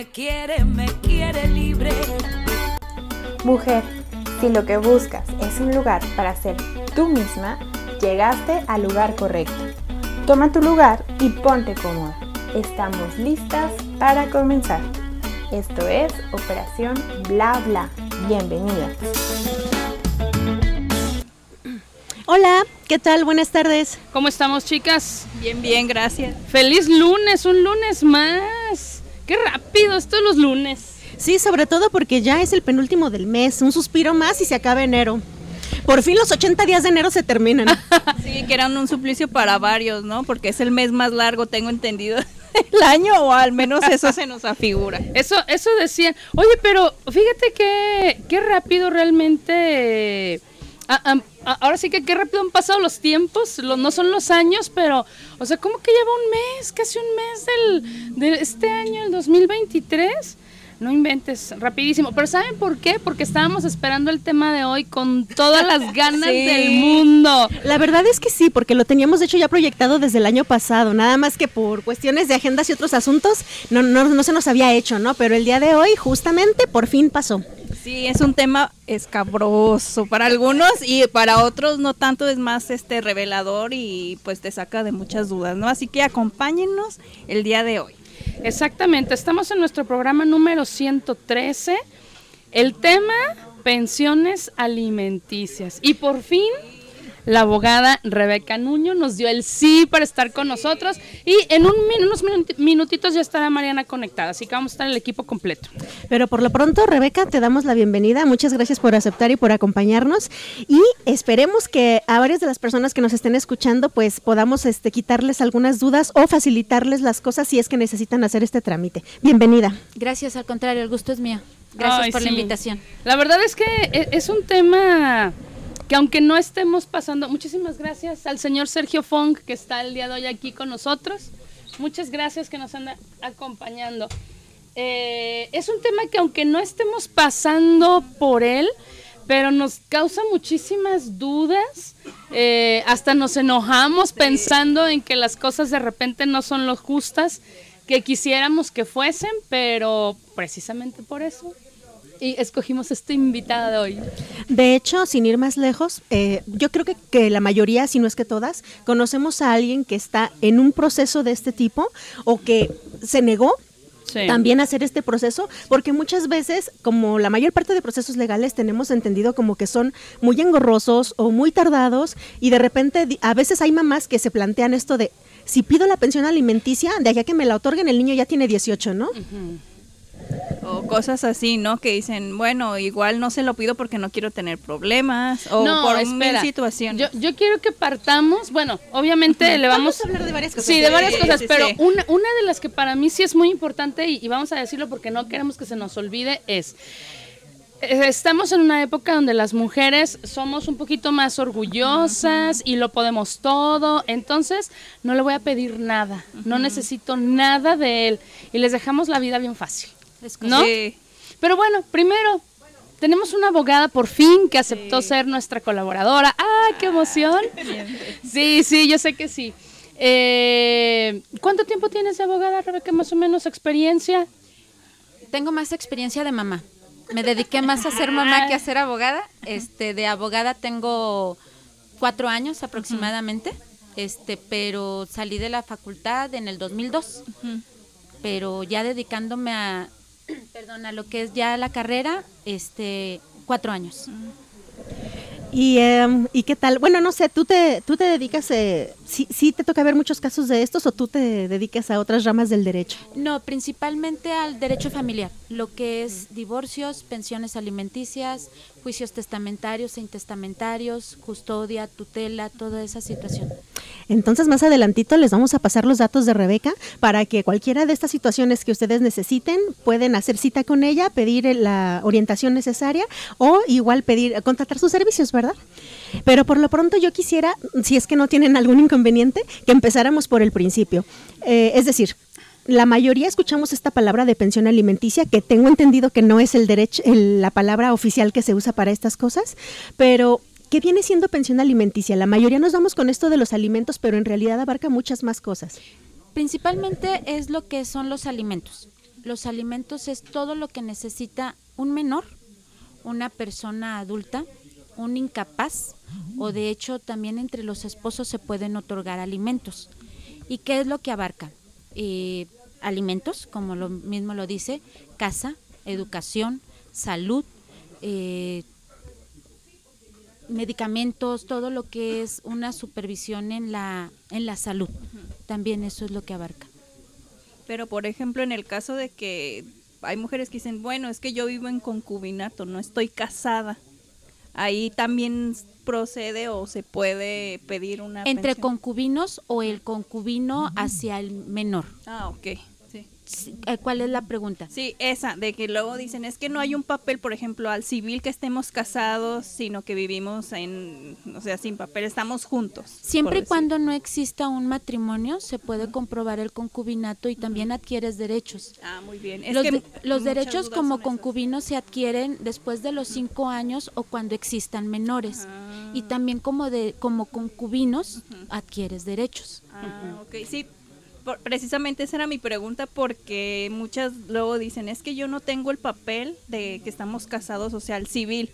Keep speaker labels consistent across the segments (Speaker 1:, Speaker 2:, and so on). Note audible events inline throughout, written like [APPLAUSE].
Speaker 1: me quiere, me quiere libre.
Speaker 2: Mujer, si lo que buscas es un lugar para ser tú misma, llegaste al lugar correcto. Toma tu lugar y ponte cómoda. Estamos listas para comenzar. Esto es Operación Bla Bla. Bienvenida.
Speaker 3: Hola, ¿qué tal? Buenas tardes.
Speaker 4: ¿Cómo estamos, chicas?
Speaker 5: Bien, bien, gracias.
Speaker 4: Feliz lunes, un lunes más. Qué rápido esto los lunes.
Speaker 3: Sí, sobre todo porque ya es el penúltimo del mes, un suspiro más y se acaba enero. Por fin los 80 días de enero se terminan. [LAUGHS]
Speaker 5: sí, que eran un suplicio para varios, ¿no? Porque es el mes más largo, tengo entendido, [LAUGHS] el año, o al menos eso se nos afigura.
Speaker 4: Eso, eso decía. Oye, pero fíjate que qué rápido realmente. Ahora sí que qué rápido han pasado los tiempos, no son los años, pero, o sea, ¿cómo que lleva un mes, casi un mes del, de este año, el 2023? No inventes, rapidísimo. Pero ¿saben por qué? Porque estábamos esperando el tema de hoy con todas las [LAUGHS] ganas del mundo.
Speaker 3: La verdad es que sí, porque lo teníamos de hecho ya proyectado desde el año pasado, nada más que por cuestiones de agendas y otros asuntos no, no, no se nos había hecho, ¿no? Pero el día de hoy justamente por fin pasó.
Speaker 5: Sí, es un tema escabroso para algunos y para otros no tanto, es más este revelador y pues te saca de muchas dudas, ¿no? Así que acompáñennos el día de hoy.
Speaker 4: Exactamente, estamos en nuestro programa número 113. El tema, pensiones alimenticias. Y por fin la abogada Rebeca Nuño nos dio el sí para estar con nosotros y en unos minutitos ya estará Mariana conectada, así que vamos a estar el equipo completo.
Speaker 3: Pero por lo pronto, Rebeca, te damos la bienvenida, muchas gracias por aceptar y por acompañarnos y esperemos que a varias de las personas que nos estén escuchando pues podamos este, quitarles algunas dudas o facilitarles las cosas si es que necesitan hacer este trámite. Bienvenida.
Speaker 6: Gracias, al contrario, el gusto es mío. Gracias por la invitación.
Speaker 4: La verdad es que e-, es un tema que aunque no estemos pasando, muchísimas gracias al señor Sergio Fong que está el día de hoy aquí con nosotros. Muchas gracias que nos anda acompañando. Eh, es un tema que aunque no estemos pasando por él, pero nos causa muchísimas dudas, eh, hasta nos enojamos pensando en que las cosas de repente no son lo justas que quisiéramos que fuesen, pero precisamente por eso y escogimos esta invitada de hoy.
Speaker 3: De hecho, sin ir más lejos, eh, yo creo que, que, la mayoría, si no es que todas, conocemos a alguien que está en un proceso de este tipo o que se negó también a hacer este proceso, porque muchas veces, como la mayor parte de procesos legales, tenemos entendido como que son muy engorrosos o muy tardados y de repente a veces hay mamás que se plantean esto de, si pido la pensión alimenticia, de allá que me la otorguen, el niño ya tiene 18, ¿no?
Speaker 5: O cosas así, ¿no? Que dicen, bueno, igual no se lo pido porque no quiero tener problemas o por espera. situación.
Speaker 4: Yo, yo quiero que partamos, bueno, obviamente le vamos,
Speaker 3: a hablar de varias cosas.
Speaker 4: Sí, de varias cosas, pero Una, una de las que para mí sí es muy importante y, vamos a decirlo porque no queremos que se nos olvide es eh, Estamos en una época donde las mujeres somos un poquito más orgullosas y lo podemos todo, entonces no le voy a pedir nada, no necesito nada de él y les dejamos la vida bien fácil. ¿No? Pero bueno, primero, tenemos una abogada por fin que aceptó ser nuestra colaboradora. ¡Ah, qué emoción! Sí, sí, yo sé que sí. Eh, ¿Cuánto tiempo tienes de abogada, Rebeca? Más o menos experiencia.
Speaker 6: Tengo más experiencia de mamá. Me dediqué más a ser mamá que a ser abogada. Este, de abogada tengo cuatro años aproximadamente. Este, pero salí de la facultad en el 2002. Pero ya dedicándome a, [CLEARS THROAT] perdona, lo que es ya la carrera, este, cuatro años.
Speaker 3: ¿Y, em, ¿Y qué tal? Bueno, no sé, ¿tú te, tú te dedicas, eh, sí, sí te toca ver muchos casos de estos o tú te dedicas a otras ramas del derecho?
Speaker 6: No, principalmente al derecho familiar, lo que es divorcios, pensiones alimenticias, juicios testamentarios e intestamentarios, custodia, tutela, toda esa situación.
Speaker 3: Entonces, más adelantito les vamos a pasar los datos de Rebeca para que cualquiera de estas situaciones que ustedes necesiten pueden hacer cita con ella, pedir la orientación necesaria o igual pedir contratar sus servicios, ¿verdad? Pero por lo pronto yo quisiera, si es que no tienen algún inconveniente, que empezáramos por el principio. Eh, es decir, la mayoría escuchamos esta palabra de pensión alimenticia, que tengo entendido que no es el derecho, la palabra oficial que se usa para estas cosas, pero ¿qué viene siendo pensión alimenticia? La mayoría nos vamos con esto de los alimentos, pero en realidad abarca muchas más cosas.
Speaker 6: Principalmente es lo que son los alimentos. los alimentos es todo lo que necesita un menor, una persona adulta, un incapaz o de hecho también entre los esposos se pueden otorgar alimentos. ¿Y qué es lo que abarca? Eh, alimentos, como lo mismo lo dice, casa, educación, salud, eh, medicamentos, todo lo que es una supervisión en la, en la salud. También eso es lo que abarca.
Speaker 5: Pero por ejemplo, en el caso de que hay mujeres que dicen, bueno, es que yo vivo en concubinato, no estoy casada. Ahí también procede o se puede pedir una
Speaker 6: entre
Speaker 5: pensión?
Speaker 6: concubinos o el concubino hacia el menor.
Speaker 5: Ah, ok.
Speaker 6: Eh, ¿Cuál es la pregunta?
Speaker 5: Sí, esa, de que luego dicen, es que no hay un papel, por ejemplo, al civil que estemos casados, sino que vivimos en, o sea, sin papel, estamos juntos.
Speaker 6: Siempre y cuando no exista un matrimonio, se puede comprobar el concubinato y también adquieres derechos.
Speaker 5: Ah, muy bien. Es
Speaker 6: los,
Speaker 5: que
Speaker 6: de-
Speaker 5: muchas
Speaker 6: los derechos como concubinos se adquieren después de los cinco años o cuando existan menores.
Speaker 5: Ah.
Speaker 6: Y también como de como concubinos adquieres derechos.
Speaker 5: Ah, ok, sí. Precisamente esa era mi pregunta porque muchas luego dicen, es que yo no tengo el papel de que estamos casados, o sea, el civil.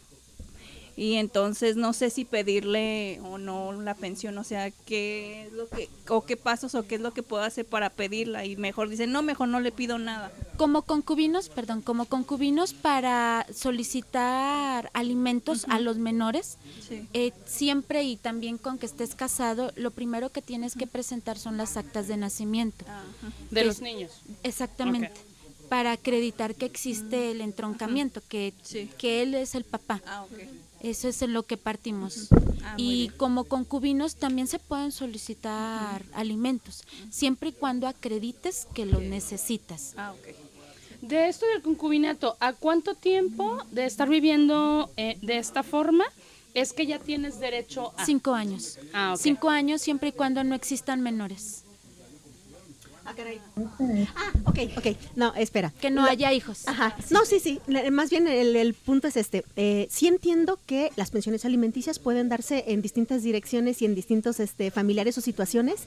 Speaker 5: Y entonces no sé si pedirle o no la pensión, o sea, qué es lo que, o qué pasos o qué es lo que puedo hacer para pedirla. Y mejor dicen, no, mejor no le pido nada.
Speaker 6: Como concubinos, perdón, como concubinos para solicitar alimentos a los menores,
Speaker 5: Sí.
Speaker 6: eh, siempre y también con que estés casado, lo primero que tienes que presentar son las actas de nacimiento.
Speaker 4: De los niños.
Speaker 6: Exactamente. Para acreditar que existe el entroncamiento, que,
Speaker 5: Sí.
Speaker 6: que él es el papá.
Speaker 5: Ah, ok.
Speaker 6: Eso es en lo que partimos.
Speaker 5: Ah,
Speaker 6: y como concubinos también se pueden solicitar alimentos, siempre y cuando acredites que los necesitas.
Speaker 5: Ah.
Speaker 4: De esto del concubinato, ¿a cuánto tiempo de estar viviendo eh, de esta forma es que ya tienes derecho a...
Speaker 6: Cinco años.
Speaker 4: Ah.
Speaker 6: Cinco años siempre y cuando no existan menores.
Speaker 3: Ah, caray. Ah, ok, ok. No, espera.
Speaker 6: Que no
Speaker 3: La-
Speaker 6: haya hijos.
Speaker 3: Ajá, no, sí, sí, más bien el, el punto es este, eh, sí entiendo que las pensiones alimenticias pueden darse en distintas direcciones y en distintos este, familiares o situaciones,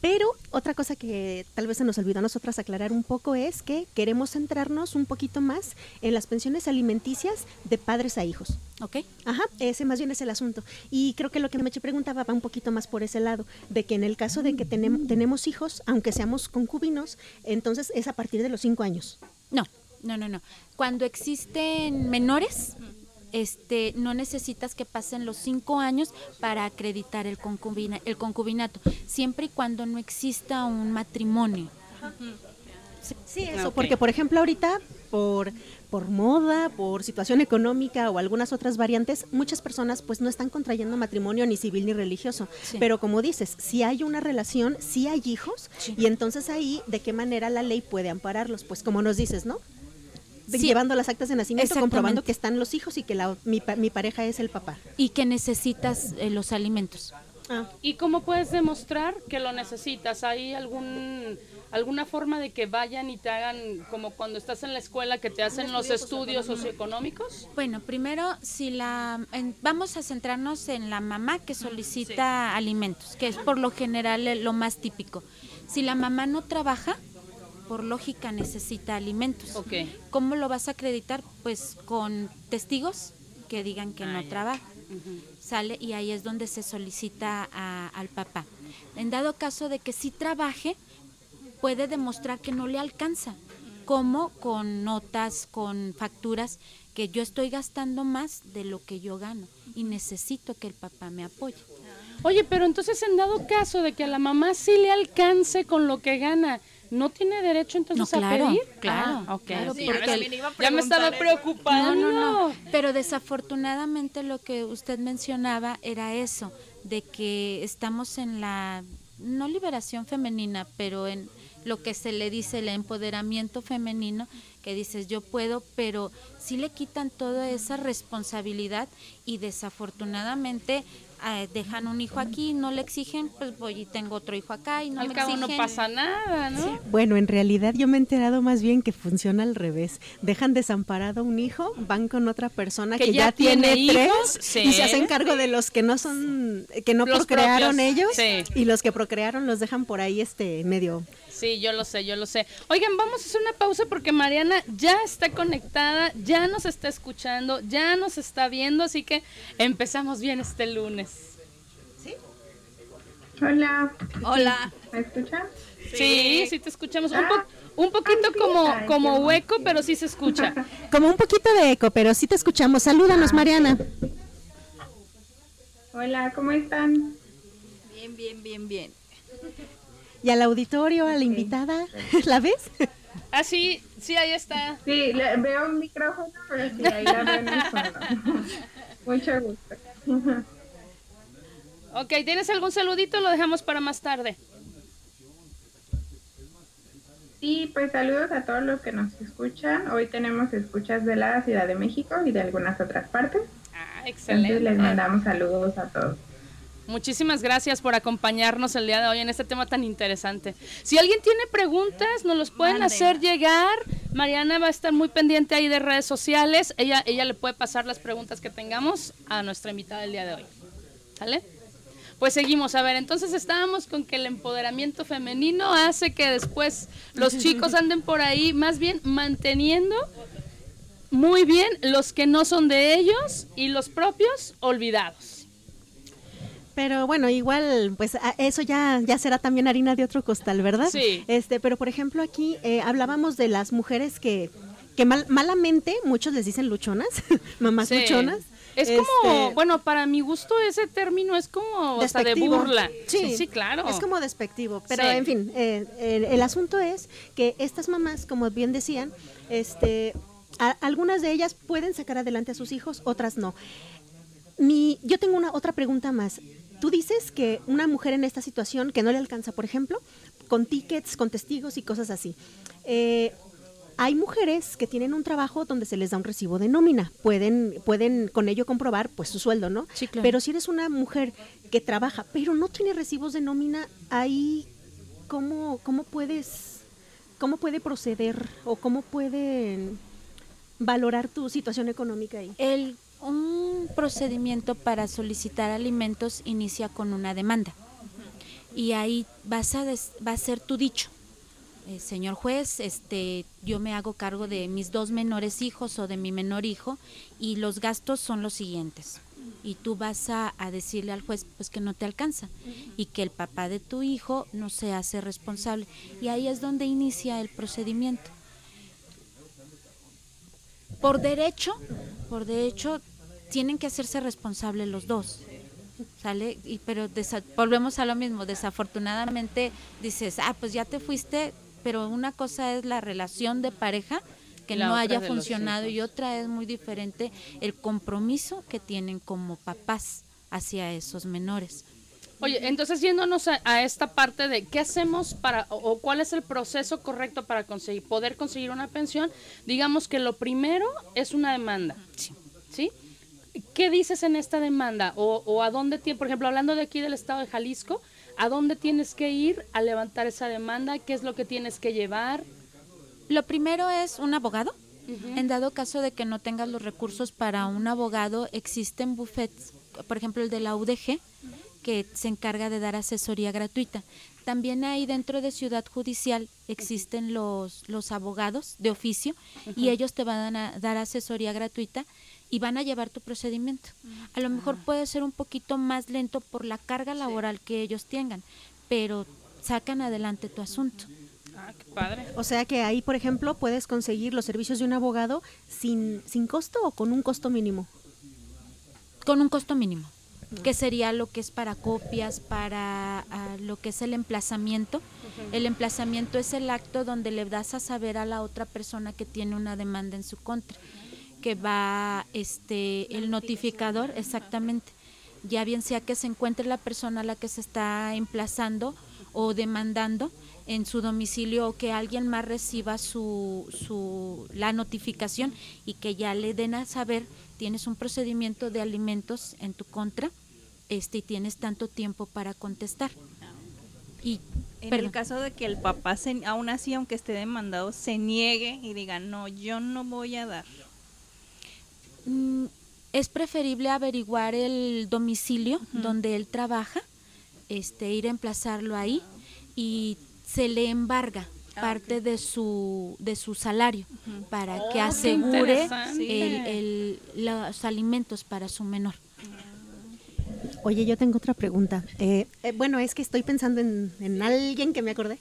Speaker 3: pero otra cosa que tal vez se nos olvidó a nosotras aclarar un poco es que queremos centrarnos un poquito más en las pensiones alimenticias de padres a hijos.
Speaker 6: ¿Ok?
Speaker 3: Ajá, ese más bien es el asunto. Y creo que lo que Meche preguntaba va un poquito más por ese lado, de que en el caso de que tenem- tenemos hijos, aunque seamos concubinos, entonces es a partir de los cinco años.
Speaker 6: No, no, no, no. Cuando existen menores, este, no necesitas que pasen los cinco años para acreditar el, concubina, el concubinato, siempre y cuando no exista un matrimonio.
Speaker 3: Sí, eso,
Speaker 4: Ok.
Speaker 3: porque por ejemplo ahorita por por moda, por situación económica o algunas otras variantes, muchas personas pues no están contrayendo matrimonio ni civil ni religioso.
Speaker 6: Sí.
Speaker 3: Pero como dices, si hay una relación, si hay hijos,
Speaker 6: Sí.
Speaker 3: y entonces ahí de qué manera la ley puede ampararlos, pues como nos dices, ¿no?
Speaker 6: Sí.
Speaker 3: Llevando las actas de nacimiento, comprobando que están los hijos y que la, mi, mi pareja es el papá.
Speaker 6: Y que necesitas eh, los alimentos.
Speaker 3: Ah,
Speaker 4: ¿Y cómo puedes demostrar que lo necesitas? ¿Hay algún alguna forma de que vayan y te hagan como cuando estás en la escuela que te hacen los estudios socioeconómicos?
Speaker 6: Bueno, primero, si la en- vamos a centrarnos en la mamá que solicita alimentos, que es por lo general lo más típico. Si la mamá no trabaja, por lógica necesita alimentos.
Speaker 4: Ok.
Speaker 6: ¿Cómo lo vas a acreditar? Pues con testigos que digan que no trabaja. Sale y ahí es donde se solicita a- al papá. En dado caso de que sí trabaje, puede demostrar que no le alcanza, como con notas, con facturas, que yo estoy gastando más de lo que yo gano y necesito que el papá me apoye.
Speaker 4: Oye, pero entonces en dado caso de que a la mamá sí le alcance con lo que gana, ¿no tiene derecho entonces
Speaker 6: No, claro,
Speaker 4: a pedir?
Speaker 6: claro,
Speaker 4: Ah, ok.
Speaker 6: claro,
Speaker 4: Sí,
Speaker 6: porque
Speaker 4: ya me- ya me estaba preocupando.
Speaker 6: No, no, no. Pero desafortunadamente lo que usted mencionaba era eso, de que estamos en la, no liberación femenina, pero en lo que se le dice el empoderamiento femenino, que dices yo puedo, pero sí le quitan toda esa responsabilidad y desafortunadamente eh, dejan un hijo aquí, no le exigen, pues voy y tengo otro hijo acá y no
Speaker 4: Al
Speaker 6: me
Speaker 4: cabo no
Speaker 6: exigen.
Speaker 4: pasa nada, ¿no?
Speaker 3: Bueno, en realidad yo me he enterado más bien que funciona al revés. Dejan desamparado a un hijo, van con otra persona
Speaker 4: Que
Speaker 3: que,
Speaker 4: ya
Speaker 3: ya, tiene,
Speaker 4: tiene
Speaker 3: tres
Speaker 4: hijos,
Speaker 3: y se hacen cargo de los que no son, que no
Speaker 4: Los
Speaker 3: procrearon
Speaker 4: propios,
Speaker 3: ellos
Speaker 4: sí.
Speaker 3: y los que procrearon los dejan por ahí este medio
Speaker 4: Sí, yo lo sé, yo lo sé. Oigan, vamos a hacer una pausa porque Mariana ya está conectada, ya nos está escuchando, ya nos está viendo, así que empezamos bien este lunes.
Speaker 7: Hola.
Speaker 5: Hola.
Speaker 7: ¿Me escuchan?
Speaker 4: Sí, sí, te escuchamos. Un, po-
Speaker 7: Ah.
Speaker 4: un poquito
Speaker 7: Ah, sí.
Speaker 4: como,
Speaker 7: Ay,
Speaker 4: como hueco, pero sí se escucha. [LAUGHS]
Speaker 3: Como un poquito de eco, pero sí te escuchamos. Salúdanos,
Speaker 7: Ah,
Speaker 3: Mariana.
Speaker 7: Hola, ¿cómo están?
Speaker 5: Bien, bien, bien, bien.
Speaker 3: Y al auditorio, a la invitada, [LAUGHS] ¿la ves?
Speaker 4: Ah, sí, sí, ahí está.
Speaker 7: Sí, le- veo un micrófono, pero sí, ahí la veo en el fondo. [LAUGHS] Mucho gusto. [LAUGHS]
Speaker 4: Ok, ¿tienes algún saludito? Lo dejamos para más tarde.
Speaker 7: Sí, pues saludos a todos los que nos escuchan. Hoy tenemos escuchas de la Ciudad de México y de algunas otras partes.
Speaker 4: Ah,
Speaker 7: Entonces
Speaker 4: excelente.
Speaker 7: les mandamos saludos a todos.
Speaker 4: Muchísimas gracias por acompañarnos el día de hoy en este tema tan interesante. Si alguien tiene preguntas, nos los pueden hacer llegar. Mariana va a estar muy pendiente ahí de redes sociales. Ella, ella le puede pasar las preguntas que tengamos a nuestra invitada del día de hoy. ¿Sale? Pues seguimos. A ver, entonces estábamos con que el empoderamiento femenino hace que después los [LAUGHS] chicos anden por ahí, más bien manteniendo muy bien los que no son de ellos y los propios olvidados.
Speaker 3: Pero bueno, igual, pues eso ya, ya será también harina de otro costal, ¿verdad?
Speaker 4: Sí.
Speaker 3: Este, pero por ejemplo aquí eh, hablábamos de las mujeres que, que mal- malamente muchos les dicen luchonas, [LAUGHS] mamás
Speaker 4: Sí.
Speaker 3: luchonas.
Speaker 4: Es como,
Speaker 3: Este,
Speaker 4: bueno, para mi gusto ese término es como hasta de burla.
Speaker 3: Sí,
Speaker 4: sí, claro.
Speaker 3: Es como despectivo, pero
Speaker 4: Sí.
Speaker 3: en fin, eh, el, el asunto es que estas mamás, como bien decían, este, a- algunas de ellas pueden sacar adelante a sus hijos, otras no. Mi, yo tengo una otra pregunta más. Tú dices que una mujer en esta situación que no le alcanza, por ejemplo, con tickets, con testigos y cosas así. eh, hay mujeres que tienen un trabajo donde se les da un recibo de nómina, pueden, pueden con ello comprobar pues su sueldo, ¿no?
Speaker 6: Sí, claro.
Speaker 3: Pero si eres una mujer que trabaja, pero no tiene recibos de nómina, ahí cómo, cómo puedes, cómo puede proceder o cómo pueden valorar tu situación económica ahí.
Speaker 6: El, un procedimiento para solicitar alimentos inicia con una demanda. Y ahí vas a des- va a ser tu dicho. Eh, señor juez, este, yo me hago cargo de mis dos menores hijos o de mi menor hijo y los gastos son los siguientes. Y tú vas a, a decirle al juez pues que no te alcanza y que el papá de tu hijo no se hace responsable. Y ahí es donde inicia el procedimiento por derecho, por derecho, tienen que hacerse responsables los dos. ¿Sale? Y, pero desa- volvemos a lo mismo. Desafortunadamente dices, ah, pues ya te fuiste, pero una cosa es la relación de pareja que
Speaker 4: La
Speaker 6: no haya funcionado y otra es muy diferente el compromiso que tienen como papás hacia esos menores.
Speaker 4: Oye, entonces yéndonos a, a esta parte de qué hacemos para o, o cuál es el proceso correcto para conseguir poder conseguir una pensión, digamos que lo primero es una demanda. Sí. ¿Qué dices en esta demanda? O, o a dónde tienes, por ejemplo, hablando de aquí del estado de Jalisco, ¿a dónde tienes que ir a levantar esa demanda? ¿Qué es lo que tienes que llevar?
Speaker 6: Lo primero es un abogado. En dado caso de que no tengas los recursos para un abogado, existen buffets, por ejemplo el de la UDG, que se encarga de dar asesoría gratuita. También hay dentro de Ciudad Judicial existen los, los abogados de oficio y ellos te van a dar asesoría gratuita y van a llevar tu procedimiento. A lo mejor puede ser un poquito más lento por la carga laboral que ellos tengan, pero sacan adelante tu asunto.
Speaker 4: Ah, qué padre.
Speaker 3: O sea que ahí, por ejemplo, puedes conseguir los servicios de un abogado sin, sin costo o con un costo mínimo.
Speaker 6: con un costo mínimo, que sería lo que es para copias, para ah, lo que es el emplazamiento. El emplazamiento es el acto donde le das a saber a la otra persona que tiene una demanda en su contra, que va este el notificador exactamente. Ya bien sea que se encuentre la persona a la que se está emplazando o demandando en su domicilio o que alguien más reciba su, su la notificación y que ya le den a saber tienes un procedimiento de alimentos en tu contra este y tienes tanto tiempo para contestar y
Speaker 5: En
Speaker 6: perdón.
Speaker 5: el caso de que el papá, se, aún así, aunque esté demandado, se niegue y diga, no, yo no voy a dar.
Speaker 6: Mm, es preferible averiguar el domicilio donde él trabaja, este, ir a emplazarlo ahí y se le embarga parte de su de su salario para
Speaker 4: Oh,
Speaker 6: que asegure el- los alimentos para su menor.
Speaker 3: Oye, yo tengo otra pregunta. Eh, eh, bueno, es que estoy pensando en, en alguien que me acordé.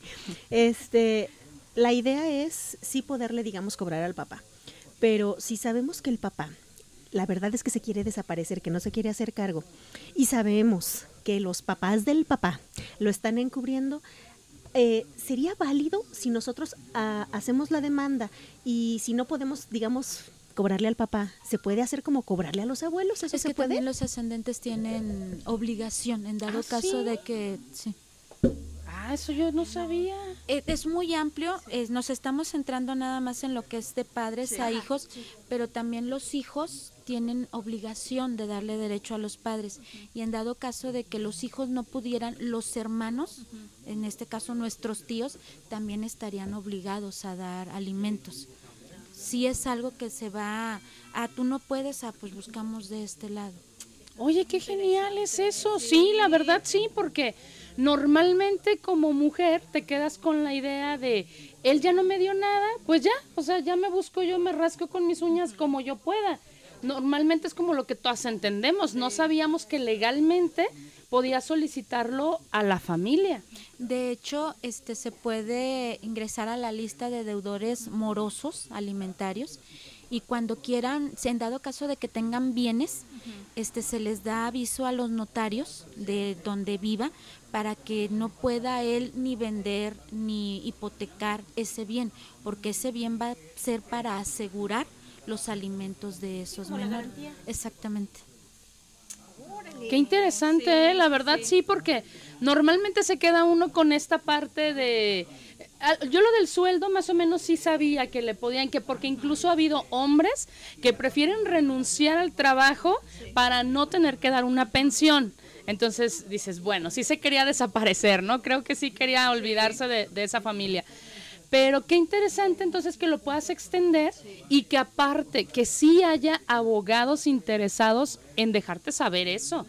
Speaker 3: Este, la idea es sí poderle, digamos, cobrar al papá. Pero si sabemos que el papá, la verdad es que se quiere desaparecer, que no se quiere hacer cargo, y sabemos que los papás del papá lo están encubriendo, eh, ¿sería válido si nosotros ah, hacemos la demanda y si no podemos, digamos, cobrarle al papá, ¿se puede hacer como cobrarle a los abuelos? ¿Eso
Speaker 6: Es
Speaker 3: se
Speaker 6: que
Speaker 3: puede?
Speaker 6: también los ascendentes tienen obligación en dado
Speaker 4: ¿Ah,
Speaker 6: caso
Speaker 4: sí?
Speaker 6: de que sí.
Speaker 4: Ah, eso yo no sabía.
Speaker 6: Eh, Es muy amplio, es- nos estamos centrando nada más en lo que es de padres a hijos, pero también los hijos tienen obligación de darle derecho a los padres. Y en dado caso de que los hijos no pudieran, los hermanos, en este caso nuestros tíos, también estarían obligados a dar alimentos. Si es algo que se va, ah, tú no puedes, ah, pues buscamos de este lado.
Speaker 4: Oye, qué genial es eso. Sí, la verdad sí, porque normalmente como mujer te quedas con la idea de, él ya no me dio nada, pues ya, o sea, ya me busco yo, me rasco con mis uñas como yo pueda. Normalmente es como lo que todas entendemos, no sabíamos que legalmente podía solicitarlo a la familia.
Speaker 6: De hecho, este se puede ingresar a la lista de deudores morosos alimentarios y cuando quieran, si en dado caso de que tengan bienes, este se les da aviso a los notarios de donde viva para que no pueda él ni vender ni hipotecar ese bien, porque ese bien va a ser para asegurar los alimentos de esos menores. Exactamente.
Speaker 4: Qué interesante, ¿eh? la verdad sí. porque normalmente se queda uno con esta parte de... Ah, Yo lo del sueldo más o menos sí sabía que le podían, que porque incluso ha habido hombres que prefieren renunciar al trabajo para no tener que dar una pensión. Entonces dices, bueno, sí se quería desaparecer, ¿no? Creo que sí quería olvidarse de, de esa familia. Pero qué interesante entonces que lo puedas extender y que aparte que sí haya abogados interesados en dejarte saber eso.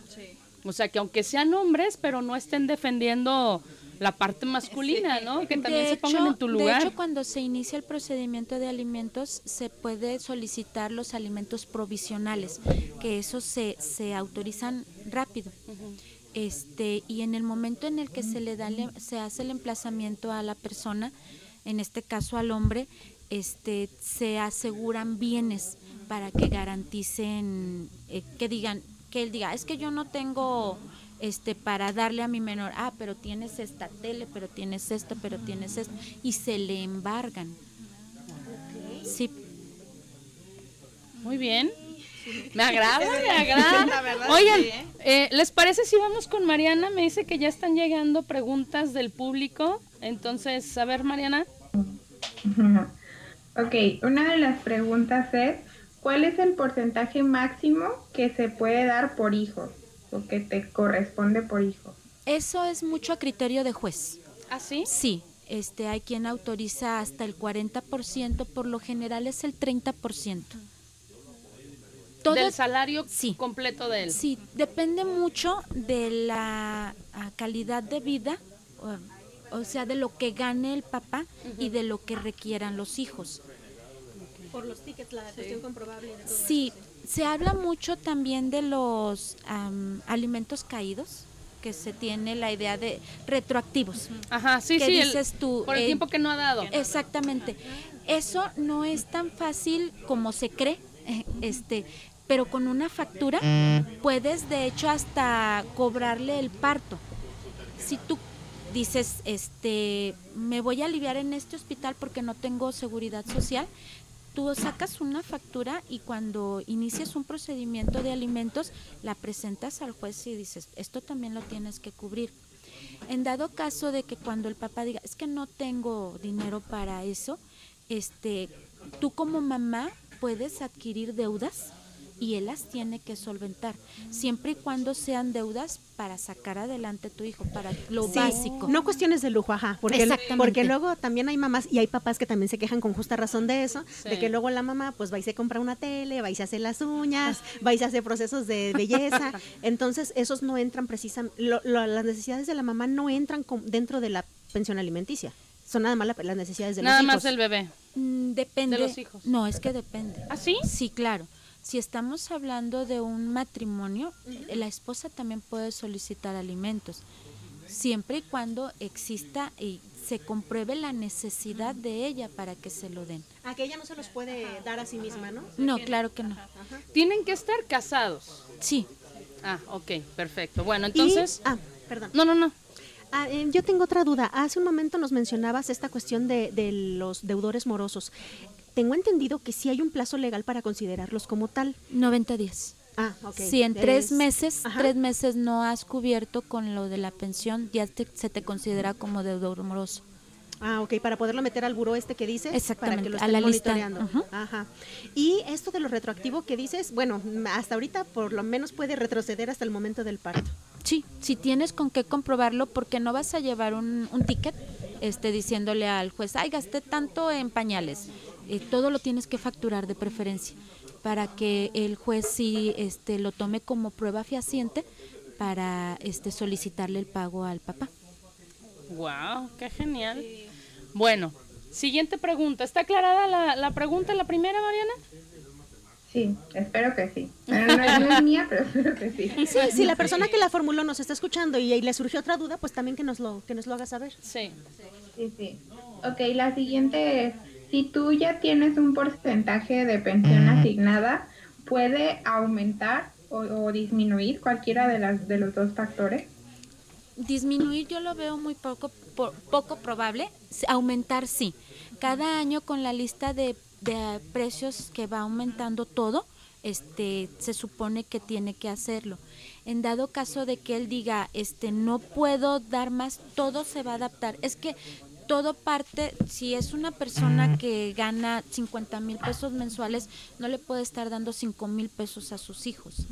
Speaker 4: O sea, que aunque sean hombres, pero no estén defendiendo la parte masculina, ¿no? Que también
Speaker 6: De
Speaker 4: se pongan
Speaker 6: hecho-
Speaker 4: en tu lugar.
Speaker 6: De hecho, cuando se inicia el procedimiento de alimentos, se puede solicitar los alimentos provisionales, que esos se, se autorizan rápido. Este, y en el momento en el que se le da el- se hace el emplazamiento a la persona, en este caso al hombre, este, se aseguran bienes para que garanticen, eh, que digan, que él diga, es que yo no tengo este para darle a mi menor, ah, pero tienes esta tele, pero tienes esto, pero tienes esto, y se le embargan. Sí,
Speaker 4: Muy bien. Me agrada, me agrada. Oigan, eh, ¿les parece si vamos con Mariana? Me dice que ya están llegando preguntas del público. Entonces, a ver, Mariana. [LAUGHS]
Speaker 7: Ok, una de las preguntas es, ¿cuál es el porcentaje máximo que se puede dar por hijo que te corresponde por hijo?
Speaker 6: eso es mucho a criterio de juez.
Speaker 4: ¿Ah, sí?
Speaker 6: Sí, este hay quien autoriza hasta el 40%, por lo general es el 30%. Todo
Speaker 4: Del salario
Speaker 6: Sí.
Speaker 4: completo de él.
Speaker 6: Sí, depende mucho de la ah, calidad de vida, o, o sea, de lo que gane el papá y de lo que requieran los hijos.
Speaker 3: Por los tickets, la cuestión comprobable. de todo
Speaker 6: Sí, se habla mucho también de los am, alimentos caídos, que se tiene la idea de retroactivos.
Speaker 4: Ajá, sí,
Speaker 6: ¿Qué
Speaker 4: sí. el-
Speaker 6: dices tú?
Speaker 4: por el
Speaker 6: Eh,
Speaker 4: tiempo que no ha dado.
Speaker 6: Exactamente. Eso no es tan fácil como se cree, [LAUGHS] este, pero con una factura puedes de hecho hasta cobrarle el parto. Si tú dices, este, me voy a aliviar en este hospital porque no tengo seguridad social, tú sacas una factura y cuando inicias un procedimiento de alimentos, la presentas al juez y dices, esto también lo tienes que cubrir. En dado caso de que cuando el papá diga, es que no tengo dinero para eso, este, tú como mamá puedes adquirir deudas y él las tiene que solventar, siempre y cuando sean deudas para sacar adelante a tu hijo, para lo
Speaker 3: Sí,
Speaker 6: básico.
Speaker 3: No cuestiones de lujo, ajá. Porque,
Speaker 6: Exactamente.
Speaker 3: porque luego también hay mamás y hay papás que también se quejan con justa razón de eso,
Speaker 4: Sí.
Speaker 3: de que luego la mamá pues va y se compra una tele, va y se hace las uñas, [LAUGHS] va y se hace procesos de belleza. Entonces esos no entran precisamente, las necesidades de la mamá no entran con- dentro de la pensión alimenticia. Son nada más la- las necesidades de
Speaker 4: Nada
Speaker 3: los hijos.
Speaker 4: más el bebé.
Speaker 6: Mm, depende.
Speaker 4: De los hijos.
Speaker 6: No, es que depende.
Speaker 4: ¿Ah, sí?
Speaker 6: Sí, claro. Si estamos hablando de un matrimonio, la esposa también puede solicitar alimentos, siempre y cuando exista y se compruebe la necesidad de ella para que se lo den.
Speaker 3: A que ella no se los puede dar a sí misma, ¿no?
Speaker 6: No, claro que no.
Speaker 4: Tienen que estar casados.
Speaker 6: Sí,
Speaker 4: Ah, ok, perfecto. Bueno,
Speaker 3: Y-
Speaker 4: entonces...
Speaker 3: ah, perdón.
Speaker 4: No, no, no.
Speaker 3: Ah, eh, yo tengo otra duda. Hace un momento nos mencionabas esta cuestión de, de los deudores morosos. Tengo entendido que sí hay un plazo legal para considerarlos como tal.
Speaker 6: 90 días.
Speaker 3: Ah, ok.
Speaker 6: Si en tres
Speaker 3: Es-
Speaker 6: meses,
Speaker 3: Ajá.
Speaker 6: tres meses no has cubierto con lo de la pensión, ya te- se te considera como deudor moroso.
Speaker 3: Ah, ok, para poderlo meter al buró este que dices.
Speaker 6: Exactamente,
Speaker 3: Para que lo
Speaker 6: a la lista,
Speaker 3: monitoreando.
Speaker 6: ujú.
Speaker 3: Ajá. Y esto de lo retroactivo que dices, bueno, hasta ahorita por lo menos puede retroceder hasta el momento del parto.
Speaker 6: Sí, si tienes con qué comprobarlo, porque no vas a llevar un, un ticket este, diciéndole al juez, ay, gasté tanto en pañales. Eh, todo lo tienes que facturar de preferencia para que el juez sí este, lo tome como prueba fehaciente para este, solicitarle el pago al papá.
Speaker 4: Wow, qué genial. Bueno, siguiente pregunta. ¿Está aclarada la, la pregunta, la primera, Mariana?
Speaker 7: Sí, espero que sí. Bueno, no, es- no es mía, pero espero que sí.
Speaker 3: Sí, si la persona que la formuló nos está escuchando y, y le surgió otra duda, pues también que nos lo, que nos lo haga saber.
Speaker 4: Sí.
Speaker 7: Sí, sí. Ok, la siguiente es, si tú ya tienes un porcentaje de pensión asignada, ¿puede aumentar o, o disminuir cualquiera de, las, de los dos factores?
Speaker 6: Disminuir yo lo veo muy poco, po- poco probable, aumentar sí. Cada año con la lista de, de precios que va aumentando todo, este se supone que tiene que hacerlo. En dado caso de que él diga, este no puedo dar más, todo se va a adaptar. Es que todo parte, si es una persona que gana 50 mil pesos mensuales, no le puede estar dando 5 mil pesos a sus hijos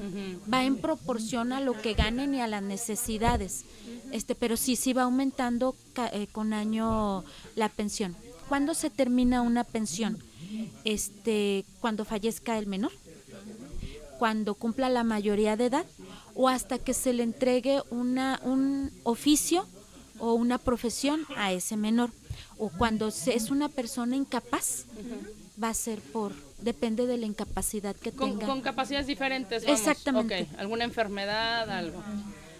Speaker 6: va en proporción a lo que ganen y a las necesidades. Este, pero sí, sí va aumentando ca- eh, con año la pensión. ¿Cuándo se termina una pensión? Este, cuando fallezca el menor, cuando cumpla la mayoría de edad o hasta que se le entregue una, un oficio o una profesión a ese menor o cuando se- es una persona incapaz va a ser por depende de la incapacidad que
Speaker 4: Con,
Speaker 6: tenga
Speaker 4: con capacidades diferentes, vamos.
Speaker 6: Exactamente.
Speaker 4: Ok, alguna enfermedad, algo.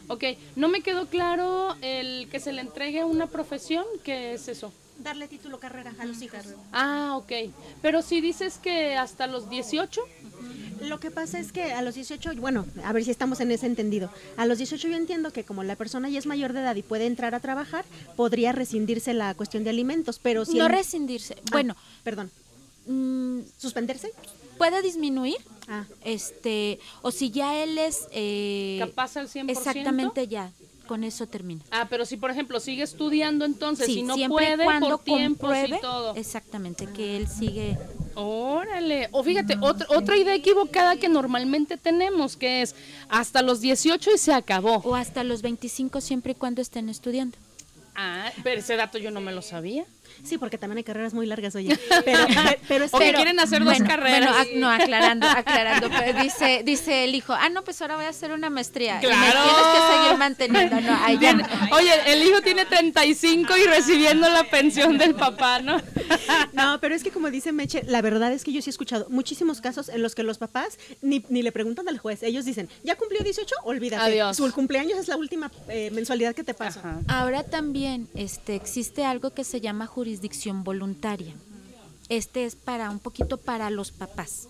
Speaker 4: Ok, no me quedó claro el que se le entregue una profesión, ¿qué es eso?
Speaker 3: Darle título carrera a los hijos.
Speaker 4: Ah, ok. Pero si dices que hasta los 18,
Speaker 3: Lo que pasa es que a los 18, bueno, a ver si estamos en ese entendido. A los 18 yo entiendo que como la persona ya es mayor de edad y puede entrar a trabajar, podría rescindirse la cuestión de alimentos, pero si
Speaker 6: no rescindirse.
Speaker 3: Ah,
Speaker 6: Bueno,
Speaker 3: perdón,
Speaker 6: mm,
Speaker 3: suspenderse.
Speaker 6: puede disminuir,
Speaker 3: Ah,
Speaker 6: este, o si ya él es eh,
Speaker 4: capaz al 100%.
Speaker 6: exactamente ya, con eso termina.
Speaker 4: Ah, pero si por ejemplo sigue estudiando entonces
Speaker 6: sí,
Speaker 4: y no
Speaker 6: siempre y
Speaker 4: puede
Speaker 6: cuando
Speaker 4: por tiempos
Speaker 6: compruebe
Speaker 4: y todo.
Speaker 6: exactamente que él sigue
Speaker 4: Órale. O fíjate, otra, otra idea equivocada que normalmente tenemos, que es hasta los 18 y se acabó.
Speaker 6: o hasta los 25 siempre y cuando estén estudiando.
Speaker 4: Ah, pero ese dato yo no me lo sabía.
Speaker 3: Sí, porque también hay carreras muy largas, oye. Pero, [LAUGHS] pero, pero es
Speaker 4: O que
Speaker 3: que-
Speaker 4: quieren hacer dos
Speaker 6: bueno,
Speaker 4: carreras.
Speaker 6: Bueno, ac- no, aclarando, aclarando. Pero dice, dice el hijo, ah, no, pues ahora voy a hacer una maestría. Y me
Speaker 4: Claro.
Speaker 6: tienes que seguir manteniendo. No, ya.
Speaker 4: Oye, el hijo tiene 35 y recibiendo la pensión del papá, ¿no? [LAUGHS]
Speaker 3: No, pero es que como dice Meche, la verdad es que yo sí he escuchado muchísimos casos en los que los papás ni, ni le preguntan al juez. Ellos dicen, ¿ya cumplió 18? Olvídate.
Speaker 4: Adiós.
Speaker 3: Su cumpleaños es la última eh, mensualidad que te paso.
Speaker 4: Ajá.
Speaker 6: Ahora también este, existe algo que se llama jurisdicción voluntaria. Este es para un poquito para los papás.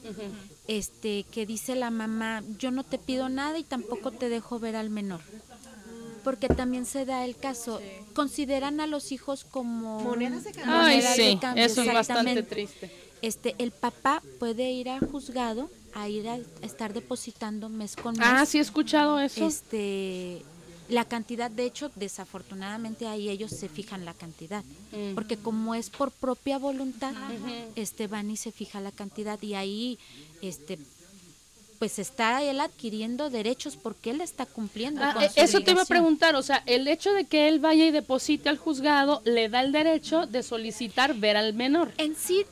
Speaker 6: Este que dice la mamá, yo no te pido nada y tampoco te dejo ver al menor. Porque también se da el caso, consideran a los hijos como
Speaker 3: Monedas de cambio.
Speaker 4: Ay,
Speaker 6: monedas de
Speaker 4: sí,
Speaker 6: cambio,
Speaker 4: eso es bastante
Speaker 6: exactamente.
Speaker 4: triste.
Speaker 6: Este, el papá puede ir al juzgado a ir a estar depositando mes con mes.
Speaker 4: Ah, sí he escuchado eso.
Speaker 6: Este, la cantidad, de hecho, desafortunadamente ahí ellos se fijan la cantidad, porque como es por propia voluntad, este van y se fija la cantidad y ahí, este, pues está él adquiriendo derechos porque él está cumpliendo
Speaker 4: Ah,
Speaker 6: con
Speaker 4: eh,
Speaker 6: su
Speaker 4: eso te iba a preguntar, o sea, el hecho de que él vaya y deposite al juzgado le da el derecho de solicitar ver al menor.
Speaker 6: En sí,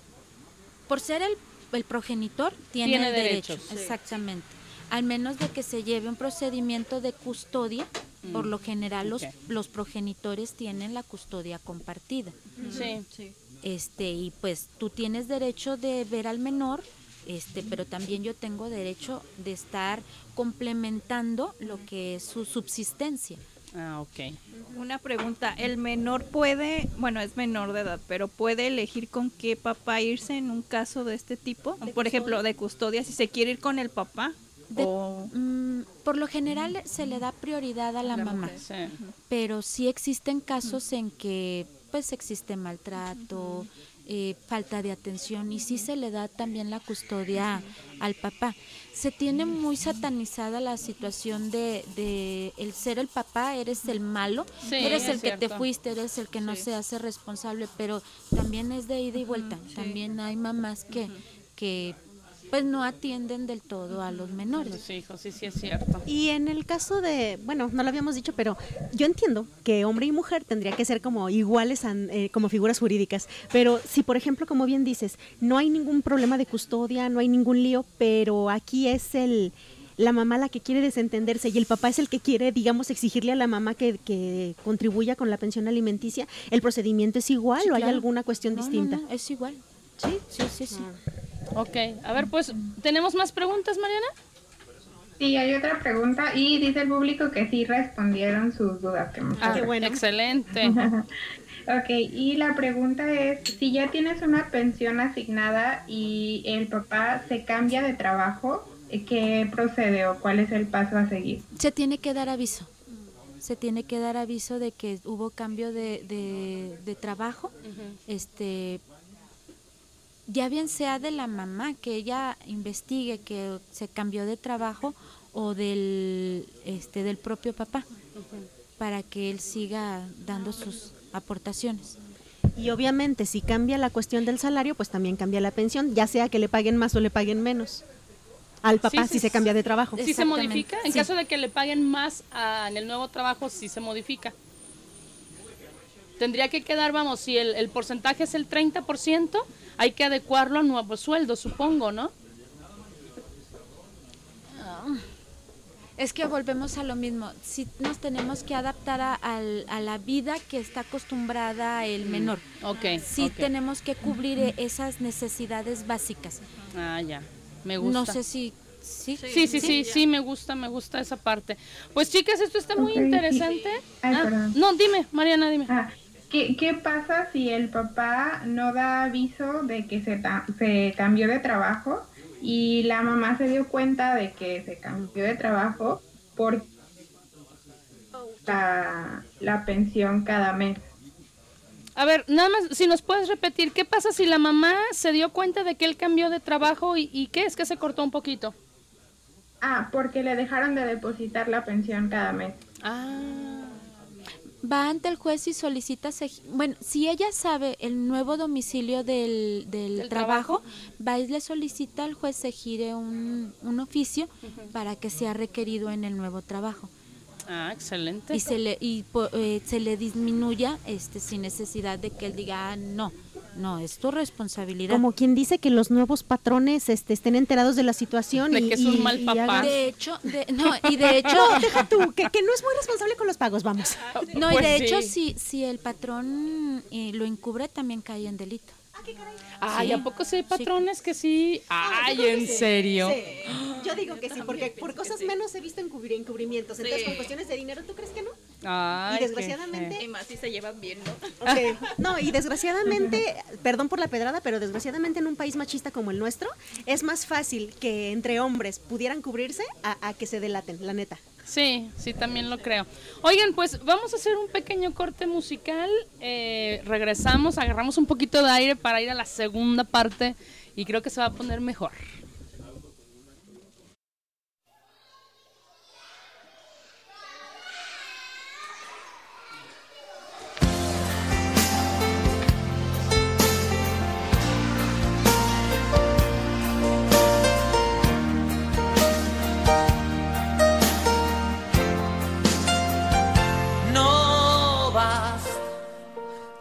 Speaker 6: por ser el, el progenitor, tiene,
Speaker 4: Tiene
Speaker 6: el derecho.
Speaker 4: derechos, sí.
Speaker 6: Exactamente. Al menos de que se lleve un procedimiento de custodia, por lo general los, los progenitores tienen la custodia compartida.
Speaker 4: Sí.
Speaker 6: este y pues tú tienes derecho de ver al menor este pero también yo tengo derecho de estar complementando lo que es su subsistencia
Speaker 4: Ah, ok.
Speaker 5: Una pregunta, ¿el menor puede, bueno, es menor de edad, pero puede elegir con qué papá irse en un caso de este tipo? Por ejemplo, de custodia, si se quiere ir con el papá
Speaker 6: De-
Speaker 5: o...
Speaker 6: Mm, por lo general se le da prioridad a la, mamá
Speaker 4: Sí.
Speaker 6: pero sí existen casos en que pues existe maltrato eh, falta de atención y sí se le da también la custodia al papá. Se tiene muy satanizada la situación de, de el ser el papá eres el malo
Speaker 4: Sí,
Speaker 6: eres
Speaker 4: es
Speaker 6: el que te fuiste eres el que no se hace responsable pero también es de ida y vuelta. también hay mamás que que pues no atienden del todo a los menores
Speaker 4: Los hijos, sí, sí es cierto.
Speaker 3: Y en el caso de, bueno, no lo habíamos dicho, pero yo entiendo que hombre y mujer tendría que ser como iguales an- eh, como figuras jurídicas. Pero si, por ejemplo, como bien dices, no hay ningún problema de custodia, no hay ningún lío, pero aquí es el la mamá la que quiere desentenderse y el papá es el que quiere, digamos, exigirle a la mamá que, que contribuya con la pensión alimenticia, ¿el procedimiento es igual
Speaker 6: Sí,
Speaker 3: o hay alguna cuestión
Speaker 6: No,
Speaker 3: distinta?
Speaker 6: no, es igual. Sí, sí, sí, sí.
Speaker 4: Ok, a ver, pues, ¿tenemos más preguntas, Mariana?
Speaker 7: Sí, hay otra pregunta y dice el público que sí respondieron sus dudas. Que
Speaker 4: Ah,
Speaker 7: gracias.
Speaker 3: bueno.
Speaker 4: Excelente. [LAUGHS]
Speaker 7: Ok, y la pregunta es, si ya tienes una pensión asignada y el papá se cambia de trabajo, ¿qué procede o cuál es el paso a seguir?
Speaker 6: Se tiene que dar aviso. Se tiene que dar aviso de que hubo cambio de, de, de trabajo. Este ya bien sea de la mamá que ella investigue que se cambió de trabajo o del este del propio papá para que él siga dando sus aportaciones.
Speaker 3: Y obviamente si cambia la cuestión del salario, pues también cambia la pensión, ya sea que le paguen más o le paguen menos. Al papá
Speaker 4: Sí, sí,
Speaker 3: si se cambia de trabajo.
Speaker 4: ¿Sí se modifica? En
Speaker 6: sí.
Speaker 4: caso de que le paguen más ah, en el nuevo trabajo, sí se modifica. Tendría que quedar, vamos, si el, el porcentaje es el 30%, hay que adecuarlo a nuevo sueldo, supongo, ¿no?
Speaker 6: Es que volvemos a lo mismo. Si nos tenemos que adaptar a, al- a la vida que está acostumbrada el menor.
Speaker 4: Ok.
Speaker 6: Sí tenemos que cubrir eh, esas necesidades básicas.
Speaker 4: Ah, ya. Me gusta.
Speaker 6: No sé si sí.
Speaker 4: Sí, sí, sí, sí, me gusta, me gusta esa parte. Pues chicas, esto está muy
Speaker 7: sí.
Speaker 4: interesante.
Speaker 7: Ay,
Speaker 4: Ah, no, dime, Mariana, dime.
Speaker 7: Ah, ¿qué, ¿Qué pasa si el papá no da aviso de que se, ta- se cambió de trabajo y la mamá se dio cuenta de que se cambió de trabajo por la, la pensión cada mes?
Speaker 4: A ver, nada más, si nos puedes repetir, ¿qué pasa si la mamá se dio cuenta de que él cambió de trabajo y, y qué es que se cortó un poquito?
Speaker 7: Ah, porque le dejaron de depositar la pensión cada mes.
Speaker 4: Ah,
Speaker 6: Va ante el juez y solicita, bueno, si ella sabe el nuevo domicilio del, del
Speaker 4: ¿Del
Speaker 6: trabajo, va y le solicita al juez se gire un, un oficio para que sea requerido en el nuevo trabajo.
Speaker 4: ah, excelente.
Speaker 6: y se le y po- eh, se le disminuya este sin necesidad de que él diga "Ah, no no es tu responsabilidad
Speaker 3: Como quien dice que los nuevos patrones este, estén enterados de la situación
Speaker 4: De
Speaker 3: y,
Speaker 4: que es un
Speaker 3: y-
Speaker 4: mal papá.
Speaker 6: de hecho de- [LAUGHS] no y de hecho
Speaker 3: No, deja tú, que, que no es muy responsable con los pagos, vamos.
Speaker 6: no y
Speaker 4: Pues
Speaker 6: de
Speaker 4: sí.
Speaker 6: hecho si si el patrón eh, lo encubre también cae en delito
Speaker 4: Ay,
Speaker 6: Sí.
Speaker 4: ¿a poco sí hay
Speaker 6: Sí.
Speaker 4: patrones que sí? Ay, ¿en serio?
Speaker 3: Yo digo que sí, porque por cosas menos he visto encubri- encubrimientos. Entonces, con cuestiones de dinero, ¿tú crees que no?
Speaker 4: Ay,
Speaker 3: y desgraciadamente,
Speaker 5: Y más si se llevan bien, ¿no?
Speaker 3: No, y desgraciadamente, perdón por la pedrada, pero desgraciadamente en un país machista como el nuestro, es más fácil que entre hombres pudieran cubrirse a, a que se delaten, la neta.
Speaker 4: Sí, sí, también lo creo. Oigan, pues vamos a hacer un pequeño corte musical. eh, regresamos, agarramos un poquito de aire para ir a la segunda parte y creo que se va a poner mejor.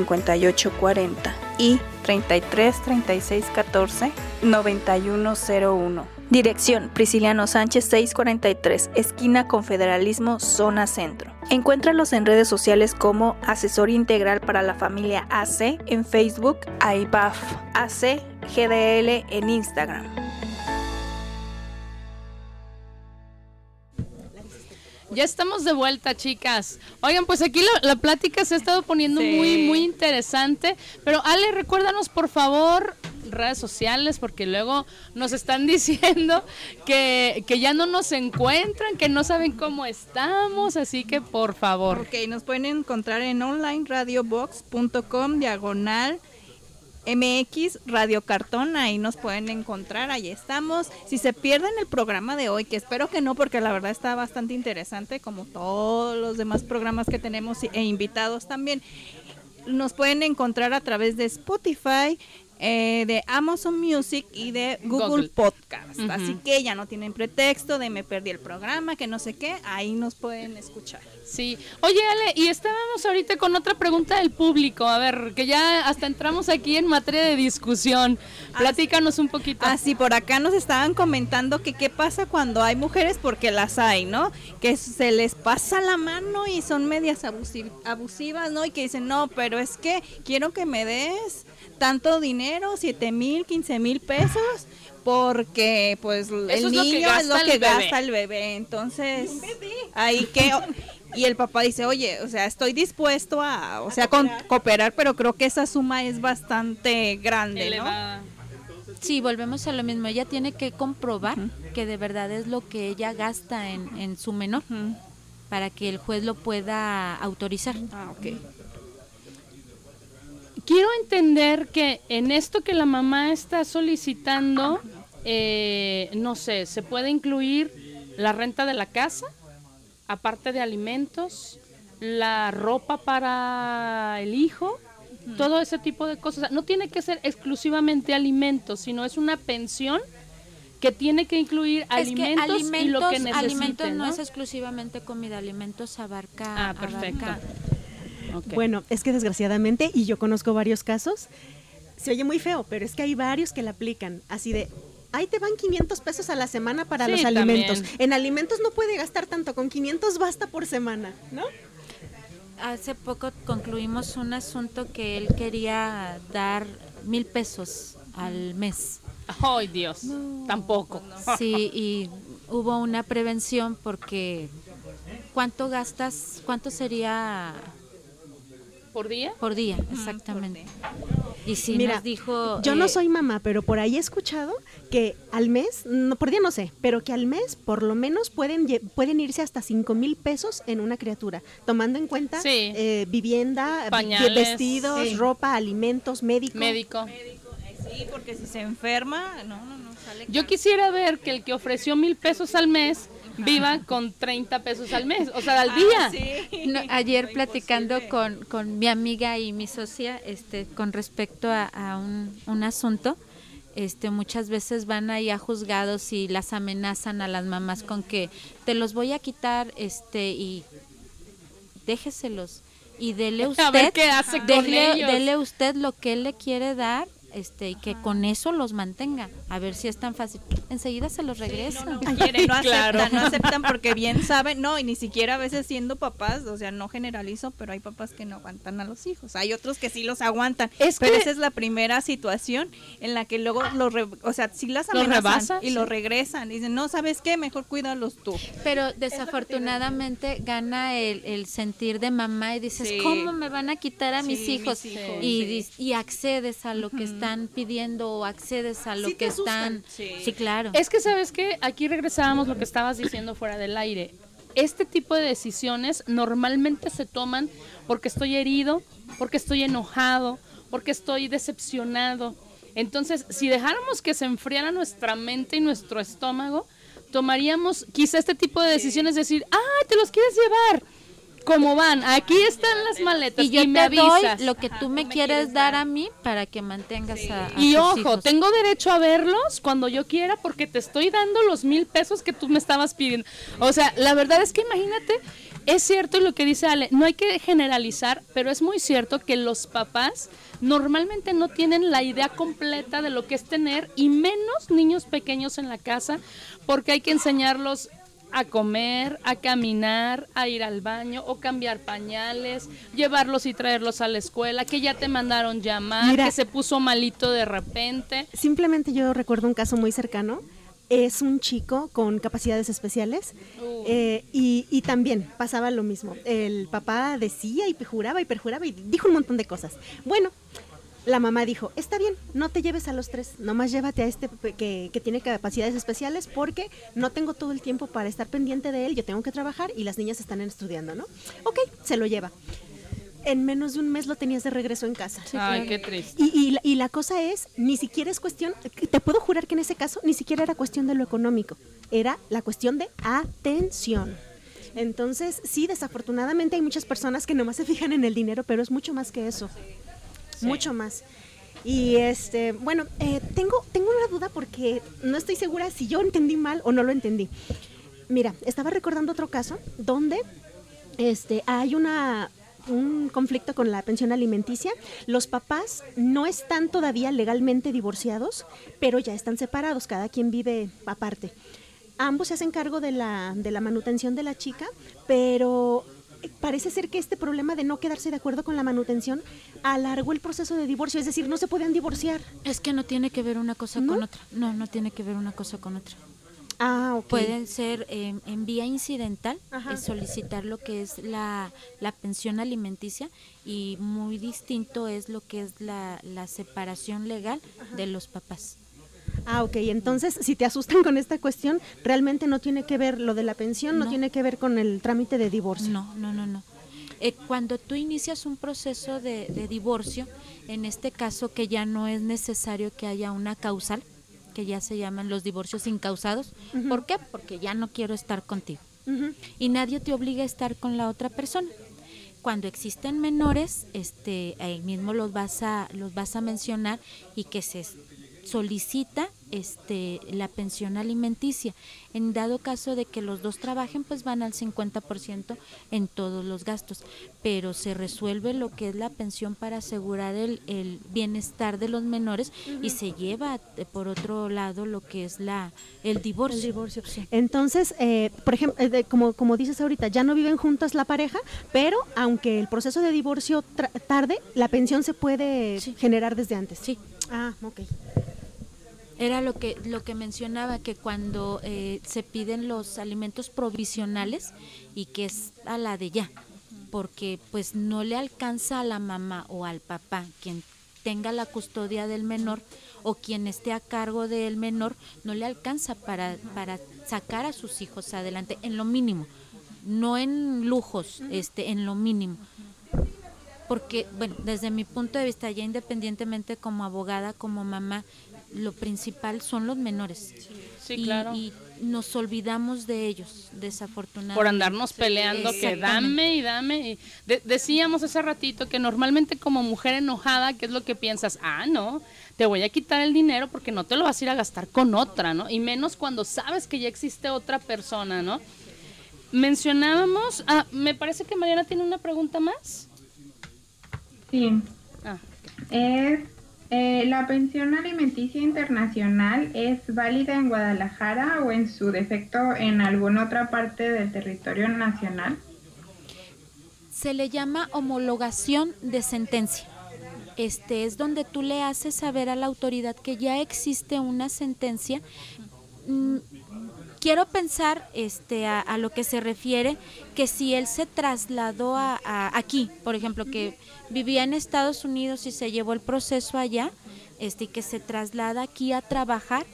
Speaker 5: 58 40 y 33 36 14 91 01. Dirección Prisciliano Sánchez 643, esquina Confederalismo, zona centro. Encuéntralos en redes sociales como Asesor Integral para la Familia AC en Facebook, AIBAF AC GDL en Instagram.
Speaker 4: Ya estamos de vuelta, chicas. Oigan, pues aquí la, la plática se ha estado poniendo
Speaker 5: Sí.
Speaker 4: muy, muy interesante. Pero Ale, recuérdanos por favor redes sociales, porque luego nos están [LAUGHS] diciendo que, que ya no nos encuentran, que no saben cómo estamos, así que por favor.
Speaker 5: Ok, nos pueden encontrar en onlineradiobox.com diagonal MX Radio Cartón, ahí nos pueden encontrar, ahí estamos. Si se pierden el programa de hoy, que espero que no, porque la verdad está bastante interesante, como todos los demás programas que tenemos e invitados también, nos pueden encontrar a través de Spotify, eh, de Amazon Music y de Google,
Speaker 4: Google.
Speaker 5: Podcast. Así que ya no tienen pretexto de me perdí el programa, que no sé qué, ahí nos pueden escuchar.
Speaker 4: Sí. Oye, Ale, y estábamos ahorita con otra pregunta del público. A ver, que ya hasta entramos aquí en materia de discusión. Platícanos un poquito.
Speaker 5: Ah, sí, por acá nos estaban comentando que qué pasa cuando hay mujeres, porque las hay, ¿no? Que se les pasa la mano y son medias abusi- abusivas, ¿no? Y que dicen, no, pero es que quiero que me des tanto dinero, siete mil, quince mil pesos, porque pues el
Speaker 4: es lo que
Speaker 5: niño es
Speaker 4: gasta
Speaker 5: lo
Speaker 4: el
Speaker 5: que
Speaker 4: bebé.
Speaker 5: gasta el bebé. Entonces, ahí que... Y el papá dice, oye, o sea, estoy dispuesto a, o sea, con- cooperar, pero creo que esa suma es bastante grande, ¿no?
Speaker 6: Sí, volvemos a lo mismo. Ella tiene que comprobar que de verdad es lo que ella gasta en, en su menor para que el juez lo pueda autorizar.
Speaker 5: Ah, ok.
Speaker 4: Quiero entender que en esto que la mamá está solicitando, eh, no sé, se puede incluir la renta de la casa, aparte de alimentos, la ropa para el hijo, todo ese tipo de cosas. O sea, no tiene que ser exclusivamente alimentos, sino es una pensión que tiene que incluir alimentos,
Speaker 6: es que
Speaker 4: y lo que necesite.
Speaker 6: alimentos no,
Speaker 4: ¿no?
Speaker 6: es exclusivamente comida, alimentos abarca.
Speaker 4: Ah, perfecto.
Speaker 6: abarca-
Speaker 3: Bueno, es que desgraciadamente, y yo conozco varios casos, se oye muy feo, pero es que hay varios que la aplican, así de, ahí te van 500 pesos a la semana para
Speaker 4: Sí,
Speaker 3: los alimentos.
Speaker 4: también.
Speaker 3: En alimentos no puede gastar tanto, con 500 basta por semana, ¿no?
Speaker 6: Hace poco concluimos un asunto que él quería dar mil pesos al mes.
Speaker 4: Ay, Dios, tampoco. [LAUGHS]
Speaker 6: Sí, y hubo una prevención porque ¿cuánto gastas? ¿Cuánto sería
Speaker 4: ¿Por día?
Speaker 6: por día? Exactamente. Y si
Speaker 3: Mira,
Speaker 6: nos dijo...
Speaker 3: Yo no
Speaker 6: eh,
Speaker 3: soy mamá, pero por ahí he escuchado que al mes, no, por día no sé, pero que al mes por lo menos pueden, pueden irse hasta 5 mil pesos en una criatura, tomando en cuenta
Speaker 4: Sí.
Speaker 3: eh, vivienda,
Speaker 4: Pañales,
Speaker 3: vestidos,
Speaker 4: sí.
Speaker 3: ropa, alimentos, médico.
Speaker 4: Médico.
Speaker 5: Sí, porque si se enferma, no, no, no, sale
Speaker 4: Yo
Speaker 5: caro.
Speaker 4: quisiera ver que el que ofreció mil pesos al mes viva con 30 pesos al mes, o sea, al
Speaker 5: Ah,
Speaker 4: día.
Speaker 5: sí.
Speaker 6: No, ayer platicando con, con mi amiga y mi socia este, con respecto a, a un, un asunto, este, muchas veces van ahí a juzgados y las amenazan a las mamás con que te los voy a quitar este y déjeselos y dele usted [LAUGHS]
Speaker 4: A ver qué hace con
Speaker 6: dele,
Speaker 4: ellos.
Speaker 6: dele usted lo que él le quiere dar este y que con eso los mantenga a ver si es tan fácil enseguida se los regresa
Speaker 5: No [LAUGHS] quieren, no [LAUGHS]
Speaker 4: Claro.
Speaker 5: aceptan, no aceptan porque bien saben, no, y ni siquiera a veces siendo papás, o sea, no generalizo, pero hay papás que no aguantan a los hijos, hay otros que sí los aguantan,
Speaker 4: Es
Speaker 5: pero
Speaker 4: que-
Speaker 5: esa es la primera situación en la que luego los, re- o sea, sí las amenazan
Speaker 4: rebasan,
Speaker 5: y
Speaker 4: sí.
Speaker 5: los regresan, dicen, no, ¿sabes qué? Mejor cuídalos tú.
Speaker 6: Pero desafortunadamente gana el, el sentir de mamá y dices,
Speaker 5: Sí.
Speaker 6: ¿cómo me van a quitar a mis hijos?
Speaker 5: mis hijos,
Speaker 6: y, y accedes a lo que están pidiendo o accedes a lo
Speaker 5: Sí te
Speaker 6: que están.
Speaker 5: Sí,
Speaker 6: claro.
Speaker 4: Es que sabes que aquí regresábamos lo que estabas diciendo fuera del aire. Este tipo de decisiones normalmente se toman porque estoy herido, porque estoy enojado, porque estoy decepcionado. Entonces, si dejáramos que se enfriara nuestra mente y nuestro estómago, tomaríamos quizá este tipo de decisiones, decir, ah, te los quieres llevar. ¿Cómo van? Aquí están las maletas
Speaker 6: y yo
Speaker 4: me
Speaker 6: te doy lo que tú me quieres dar a mí para que mantengas a, a
Speaker 4: Y
Speaker 6: tus
Speaker 4: ojo,
Speaker 6: hijos.
Speaker 4: tengo derecho a verlos cuando yo quiera porque te estoy dando los mil pesos que tú me estabas pidiendo. O sea, la verdad es que imagínate, es cierto lo que dice Ale, no hay que generalizar, pero es muy cierto que los papás normalmente no tienen la idea completa de lo que es tener y menos niños pequeños en la casa porque hay que enseñarlos a comer, a caminar, a ir al baño o cambiar pañales, llevarlos y traerlos a la escuela, que ya te mandaron llamar,
Speaker 3: Mira.
Speaker 4: que se puso malito de repente.
Speaker 3: Simplemente yo recuerdo un caso muy cercano. Es un chico con capacidades especiales
Speaker 4: Uh.
Speaker 3: eh, y, y también pasaba lo mismo. El papá decía y juraba y perjuraba y dijo un montón de cosas. Bueno, la mamá dijo, está bien, no te lleves a los tres, nomás llévate a este que, que tiene capacidades especiales porque no tengo todo el tiempo para estar pendiente de él, yo tengo que trabajar y las niñas están estudiando, ¿no? Ok, se lo lleva. En menos de un mes lo tenías de regreso en casa.
Speaker 4: Ay, qué triste.
Speaker 3: Y, y la- y la cosa es, ni siquiera es cuestión, te puedo jurar que en ese caso ni siquiera era cuestión de lo económico, era la cuestión de atención. Entonces, sí, desafortunadamente hay muchas personas que nomás se fijan en el dinero, pero es mucho más que eso. Mucho más. Y este, bueno, eh, tengo, tengo una duda porque no estoy segura si yo entendí mal o no lo entendí. Mira, estaba recordando otro caso donde este, hay una un conflicto con la pensión alimenticia. Los papás no están todavía legalmente divorciados, pero ya están separados, cada quien vive aparte. Ambos se hacen cargo de la, de la manutención de la chica, pero parece ser que este problema de no quedarse de acuerdo con la manutención alargó el proceso de divorcio, es decir, no se pueden divorciar.
Speaker 6: Es que no tiene que ver una cosa
Speaker 3: ¿No?
Speaker 6: con otra. No, no tiene que ver una cosa con otra.
Speaker 3: Ah, ok.
Speaker 6: Pueden ser eh, en vía incidental,
Speaker 3: Ajá.
Speaker 6: es solicitar lo que es la, la pensión alimenticia y muy distinto es lo que es la, la separación legal de los papás.
Speaker 3: Ah, ok. Entonces, si te asustan con esta cuestión, realmente no tiene que ver lo de la pensión, no,
Speaker 6: No.
Speaker 3: tiene que ver con el trámite de divorcio.
Speaker 6: No, no, no, no. Eh, cuando tú inicias un proceso de, de divorcio, en este caso que ya no es necesario que haya una causal, que ya se llaman los divorcios incausados. ¿Por qué? Porque ya no quiero estar contigo. Y nadie te obliga a estar con la otra persona. Cuando existen menores, este, ahí mismo los vas a, los vas a mencionar y que se solicita este la pensión alimenticia. En dado caso de que los dos trabajen, pues van al 50% en todos los gastos, pero se resuelve lo que es la pensión para asegurar el, el bienestar de los menores y se lleva eh, por otro lado lo que es la el divorcio.
Speaker 3: El divorcio.
Speaker 6: Sí.
Speaker 3: Entonces, eh, por ejemplo, eh, de- como, como dices ahorita, ya no viven juntas la pareja, pero aunque el proceso de divorcio tarde, la pensión se puede
Speaker 6: Sí.
Speaker 3: generar desde antes.
Speaker 6: Sí,
Speaker 3: Ah, ok.
Speaker 6: Era lo que, lo que mencionaba, que cuando eh, se piden los alimentos provisionales y que es a la de ya, porque pues no le alcanza a la mamá o al papá quien tenga la custodia del menor o quien esté a cargo del menor, no le alcanza para, para sacar a sus hijos adelante en lo mínimo, no en lujos, este, en lo mínimo. Porque, bueno, desde mi punto de vista, ya independientemente como abogada, como mamá, lo principal son los menores.
Speaker 4: Sí,
Speaker 6: y,
Speaker 4: claro.
Speaker 6: y nos olvidamos de ellos, desafortunadamente.
Speaker 4: por andarnos peleando que dame y dame. Y de- decíamos hace ratito que normalmente como mujer enojada, ¿qué es lo que piensas? Ah, no, te voy a quitar el dinero porque no te lo vas a ir a gastar con otra, ¿no? Y menos cuando sabes que ya existe otra persona, ¿no? Mencionábamos, ah, me parece que Mariana tiene una pregunta más.
Speaker 7: Sí,
Speaker 4: Ah,
Speaker 7: eh, la pensión alimenticia internacional es válida en Guadalajara o en su defecto en alguna otra parte del territorio nacional.
Speaker 6: se le llama homologación de sentencia. Este es donde tú le haces saber a la autoridad que ya existe una sentencia. Quiero pensar este a, a lo que se refiere que si él se trasladó a, a- aquí, por ejemplo, que vivía en Estados Unidos y se llevó el proceso allá, este y que se traslada aquí a trabajar,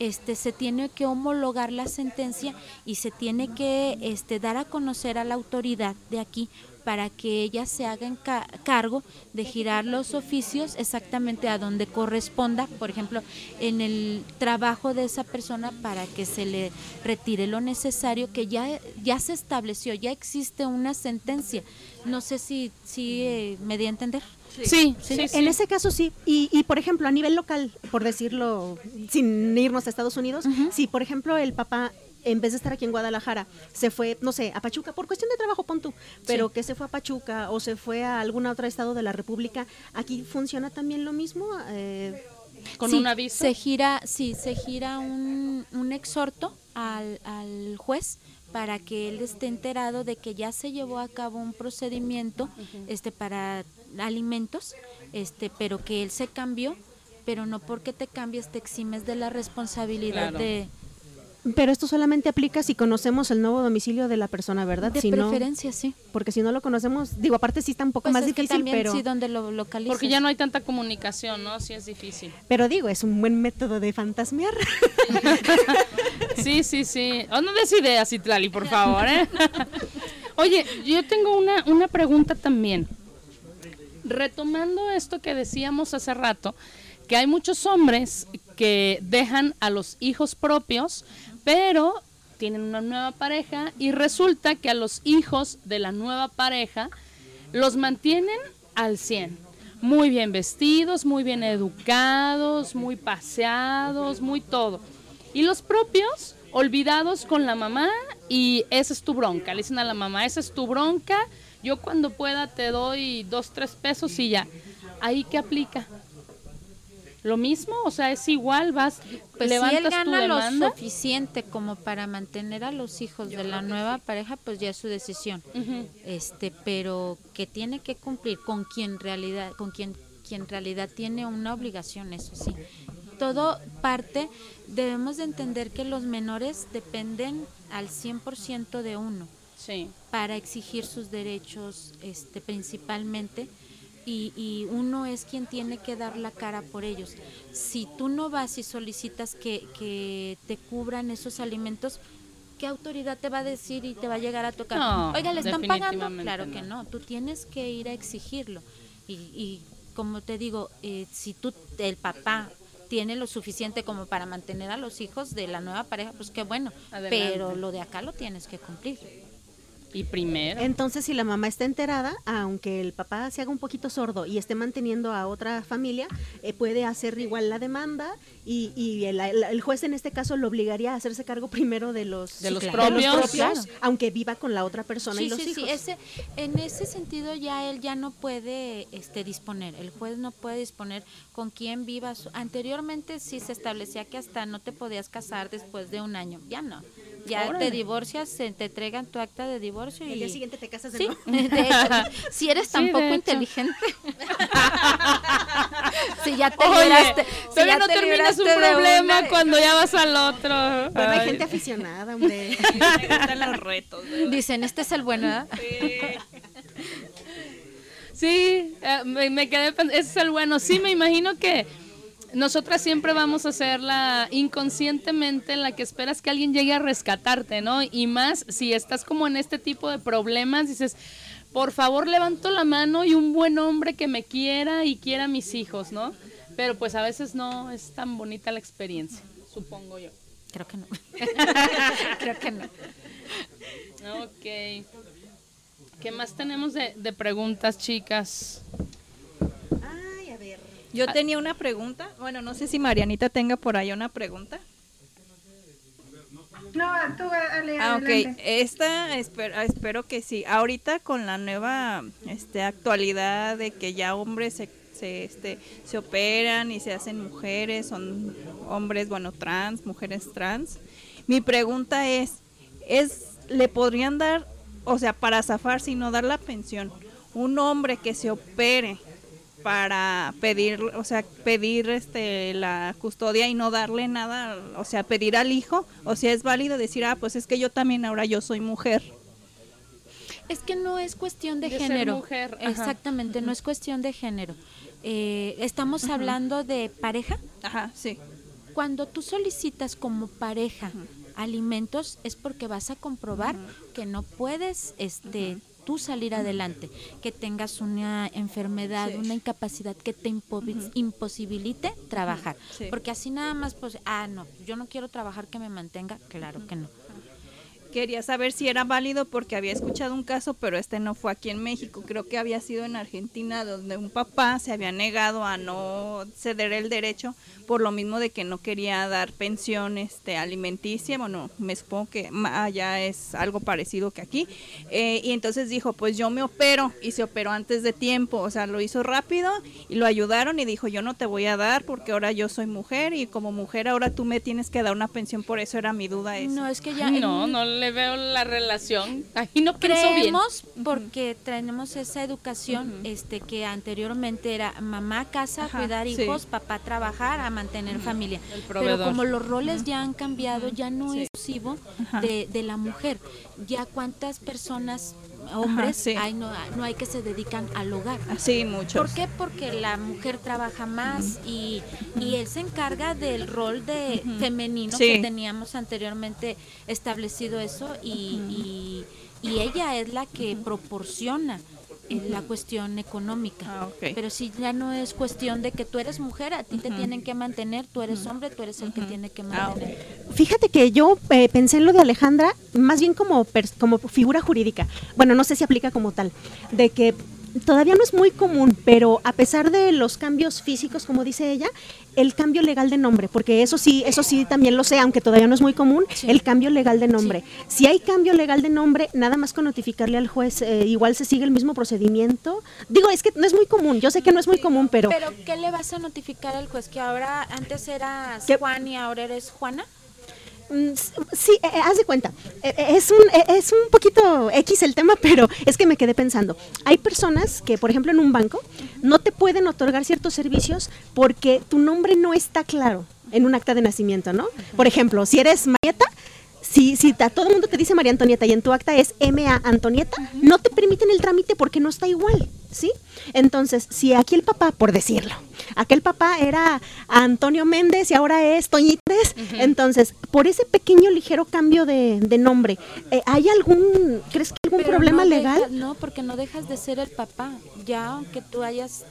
Speaker 6: este se tiene que homologar la sentencia y se tiene que este dar a conocer a la autoridad de aquí para que ella se haga en ca- cargo de girar los oficios exactamente a donde corresponda, por ejemplo, en el trabajo de esa persona para que se le retire lo necesario que ya ya se estableció, ya existe una sentencia. No sé si si eh, me di a entender.
Speaker 4: sí, sí, sí.
Speaker 3: En ese caso sí. Y, y, por ejemplo, a nivel local, por decirlo, sin irnos a Estados Unidos, si por ejemplo el papá, en vez de estar aquí en Guadalajara, se fue, no sé, a Pachuca, por cuestión de trabajo, pon tú, pero que se fue a Pachuca o se fue a algún otro estado de la República, ¿aquí funciona también lo mismo? Eh,
Speaker 4: Con
Speaker 6: Sí,
Speaker 4: un aviso.
Speaker 6: Se gira, sí, se gira un, un exhorto al, al juez para que él esté enterado de que ya se llevó a cabo un procedimiento este para alimentos, este, pero que él se cambió, pero no porque te cambies te eximes de la responsabilidad
Speaker 4: Claro.
Speaker 6: de,
Speaker 3: pero esto solamente aplica si conocemos el nuevo domicilio de la persona, ¿verdad?
Speaker 6: de
Speaker 3: si no,
Speaker 6: preferencia, sí.
Speaker 3: porque si no lo conocemos, digo, aparte sí está un poco
Speaker 6: Pues
Speaker 3: más
Speaker 6: es que
Speaker 3: difícil,
Speaker 6: también
Speaker 3: pero,
Speaker 6: sí donde lo localizas.
Speaker 4: Porque ya no hay tanta comunicación, ¿no? Sí es difícil.
Speaker 3: pero digo, es un buen método de fantasmear. [LAUGHS]
Speaker 4: Sí, sí, sí. Oh, no des ideas, Itlali, por favor, ¿eh? [LAUGHS] Oye, yo tengo una, una pregunta también. Retomando esto que decíamos hace rato, que hay muchos hombres que dejan a los hijos propios, pero tienen una nueva pareja y resulta que a los hijos de la nueva pareja los mantienen al 100. Muy bien vestidos, muy bien educados, muy paseados, muy todo. Y los propios olvidados con la mamá y esa es tu bronca. Le dicen a la mamá, esa es tu bronca, yo cuando pueda te doy dos, tres pesos y ya. Ahí qué aplica. Lo mismo, o sea, es igual, vas,
Speaker 6: Pues si
Speaker 4: levantas
Speaker 6: él
Speaker 4: tu
Speaker 6: gana lo
Speaker 4: demanda.
Speaker 6: suficiente como para mantener a los hijos de la nueva pareja, pues ya es su decisión. Este, pero que tiene que cumplir con quien realidad, con quien quien en realidad tiene una obligación, eso sí. Todo parte, debemos de entender que los menores dependen al 100% de uno
Speaker 4: Sí.
Speaker 6: para exigir sus derechos este, principalmente y, y uno es quien tiene que dar la cara por ellos. Si tú no vas y solicitas que, que te cubran esos alimentos, ¿qué autoridad te va a decir y te va a llegar a tocar?
Speaker 4: No,
Speaker 6: Oiga, ¿le están pagando? Claro
Speaker 4: no.
Speaker 6: que no, tú tienes que ir a exigirlo. Y, y como te digo, eh, si tú, el papá tiene lo suficiente como para mantener a los hijos de la nueva pareja, pues qué bueno,
Speaker 4: Adelante.
Speaker 6: pero lo de acá lo tienes que cumplir.
Speaker 4: Y primero.
Speaker 3: Entonces, si la mamá está enterada, aunque el papá se haga un poquito sordo y esté manteniendo a otra familia, eh, puede hacer igual la demanda y, y el, el- el juez en este caso lo obligaría a hacerse cargo primero de los,
Speaker 4: De los
Speaker 3: claro,
Speaker 4: propios.
Speaker 6: Claro.
Speaker 3: aunque viva con la otra persona
Speaker 6: Sí,
Speaker 3: y los
Speaker 6: sí,
Speaker 3: hijos.
Speaker 6: sí, ese, en ese sentido ya él ya no puede este, disponer, el juez no puede disponer con quién viva. su- Anteriormente sí se establecía que hasta no te podías casar después de un año, ya no. Ya
Speaker 4: Órale.
Speaker 6: te divorcias, se te entregan tu acta de divorcio y...
Speaker 3: El día siguiente te casas de
Speaker 6: Sí,
Speaker 3: nuevo. [LAUGHS]
Speaker 6: de hecho, [LAUGHS] si eres
Speaker 4: Sí,
Speaker 6: tan poco inteligente. [LAUGHS] Si ya te
Speaker 4: Oye,
Speaker 6: si ya
Speaker 4: no
Speaker 6: te
Speaker 4: terminas un problema
Speaker 6: una-
Speaker 4: cuando ya vas al otro.
Speaker 3: Bueno, hay
Speaker 4: Ay.
Speaker 3: gente aficionada, hombre.
Speaker 5: Me gustan los retos. ¿verdad?
Speaker 6: Dicen, este es el bueno, ¿verdad?
Speaker 4: Sí, eh, me, me quedé pen- ese es el bueno. Sí, me imagino que nosotras siempre vamos a ser la inconscientemente la que esperas que alguien llegue a rescatarte, ¿no? Y más si estás como en este tipo de problemas, dices, por favor levanto la mano y un buen hombre que me quiera y quiera a mis hijos, ¿no? Pero pues a veces no es tan bonita la experiencia, supongo yo.
Speaker 6: Creo que no. [LAUGHS] Creo que no.
Speaker 4: Ok. ¿Qué más tenemos de, de preguntas, chicas?
Speaker 5: Yo tenía una pregunta. Bueno, no sé si Marianita tenga por ahí una pregunta.
Speaker 7: No, tú, Ale,
Speaker 5: Ah, ok.
Speaker 7: adelante.
Speaker 5: Esta espero, espero que sí. Ahorita con la nueva este, actualidad de que ya hombres se, se, este, se operan y se hacen mujeres, son hombres, bueno, trans, mujeres trans. Mi pregunta es, es ¿le podrían dar, o sea, para zafar, sino dar la pensión, un hombre que se opere para pedir, o sea, pedir este la custodia y no darle nada, o sea, pedir al hijo, o sea, es válido decir, ah, pues es que yo también ahora yo soy mujer.
Speaker 6: Es que no es cuestión de,
Speaker 4: De ser
Speaker 6: género.
Speaker 4: mujer, ajá.
Speaker 6: Exactamente, no es cuestión de género. Eh, estamos hablando de pareja.
Speaker 5: Ajá, sí.
Speaker 6: Cuando tú solicitas como pareja alimentos es porque vas a comprobar que no puedes este tú salir adelante, que tengas una enfermedad,
Speaker 5: Sí.
Speaker 6: una incapacidad que te imposibilite trabajar.
Speaker 5: Sí.
Speaker 6: Porque así nada más, pues, ah, no, yo no quiero trabajar que me mantenga, claro que no.
Speaker 5: Quería saber si era válido porque había escuchado un caso, pero este no fue aquí en México. Creo que había sido en Argentina, donde un papá se había negado a no ceder el derecho por lo mismo de que no quería dar pensión este, alimenticia. Bueno, me supongo que allá es algo parecido que aquí. Eh, y entonces dijo, pues yo me opero y se operó antes de tiempo. O sea, lo hizo rápido y lo ayudaron y dijo, yo no te voy a dar porque ahora yo soy mujer y como mujer ahora tú me tienes que dar una pensión. Por eso era mi duda esa.
Speaker 6: No, es que ya...
Speaker 4: No, no le veo la relación. Ahí no pienso bien.
Speaker 6: Creemos porque tenemos esa educación este que anteriormente era mamá casa,
Speaker 5: Ajá,
Speaker 6: cuidar
Speaker 5: sí.
Speaker 6: hijos, papá trabajar, a mantener familia.
Speaker 4: El
Speaker 6: Pero como los roles ya han cambiado, ya no
Speaker 5: Sí.
Speaker 6: es exclusivo de, de la mujer. Ya cuántas personas, hombres,
Speaker 5: sí.
Speaker 6: hay, no, no hay que se dedican al hogar.
Speaker 5: Sí, muchos.
Speaker 6: ¿Por qué? Porque la mujer trabaja más y, y él se encarga del rol de femenino
Speaker 5: Sí.
Speaker 6: que teníamos anteriormente establecido eso y, y, y ella es la que proporciona la cuestión económica.
Speaker 5: Ah.
Speaker 6: Pero si ya no es cuestión de que tú eres mujer, a ti te tienen que mantener, tú eres hombre, tú eres el que tiene que
Speaker 5: Ah,
Speaker 6: mantener.
Speaker 3: Fíjate que yo eh, pensé en lo de Alejandra más bien como, como figura jurídica. Bueno, no sé si aplica como tal. De que todavía no es muy común, pero a pesar de los cambios físicos, como dice ella, el cambio legal de nombre, porque eso sí, eso sí también lo sé, aunque todavía no es muy común,
Speaker 6: Sí.
Speaker 3: el cambio legal de nombre. Si hay cambio legal de nombre, nada más con notificarle al juez, eh, igual se sigue el mismo procedimiento. Digo, es que no es muy común, yo sé que no es muy común, pero...
Speaker 6: Pero ¿qué le vas a notificar al juez? Que ahora antes eras
Speaker 3: ¿Qué?
Speaker 6: Juan y ahora eres Juana.
Speaker 3: Mm, Sí, eh, eh, haz de cuenta. Eh, es, un, es un poquito X el tema, pero es que me quedé pensando. Hay personas que, por ejemplo, en un banco no te pueden otorgar ciertos servicios porque tu nombre no está claro en un acta de nacimiento, ¿no? Por ejemplo, si eres Marieta, si, si a todo el mundo te dice María Antonieta y en tu acta es MA Antonieta, no te permiten el trámite porque no está igual, ¿sí? Entonces, si aquí el papá, por decirlo, aquel papá era Antonio Méndez y ahora es Toñites, entonces, por ese pequeño ligero cambio de, de nombre, eh, ¿hay algún, crees que algún
Speaker 6: Pero
Speaker 3: problema
Speaker 6: no
Speaker 3: legal?
Speaker 6: deja- no, porque no dejas de ser el papá. Ya, aunque tú hayas.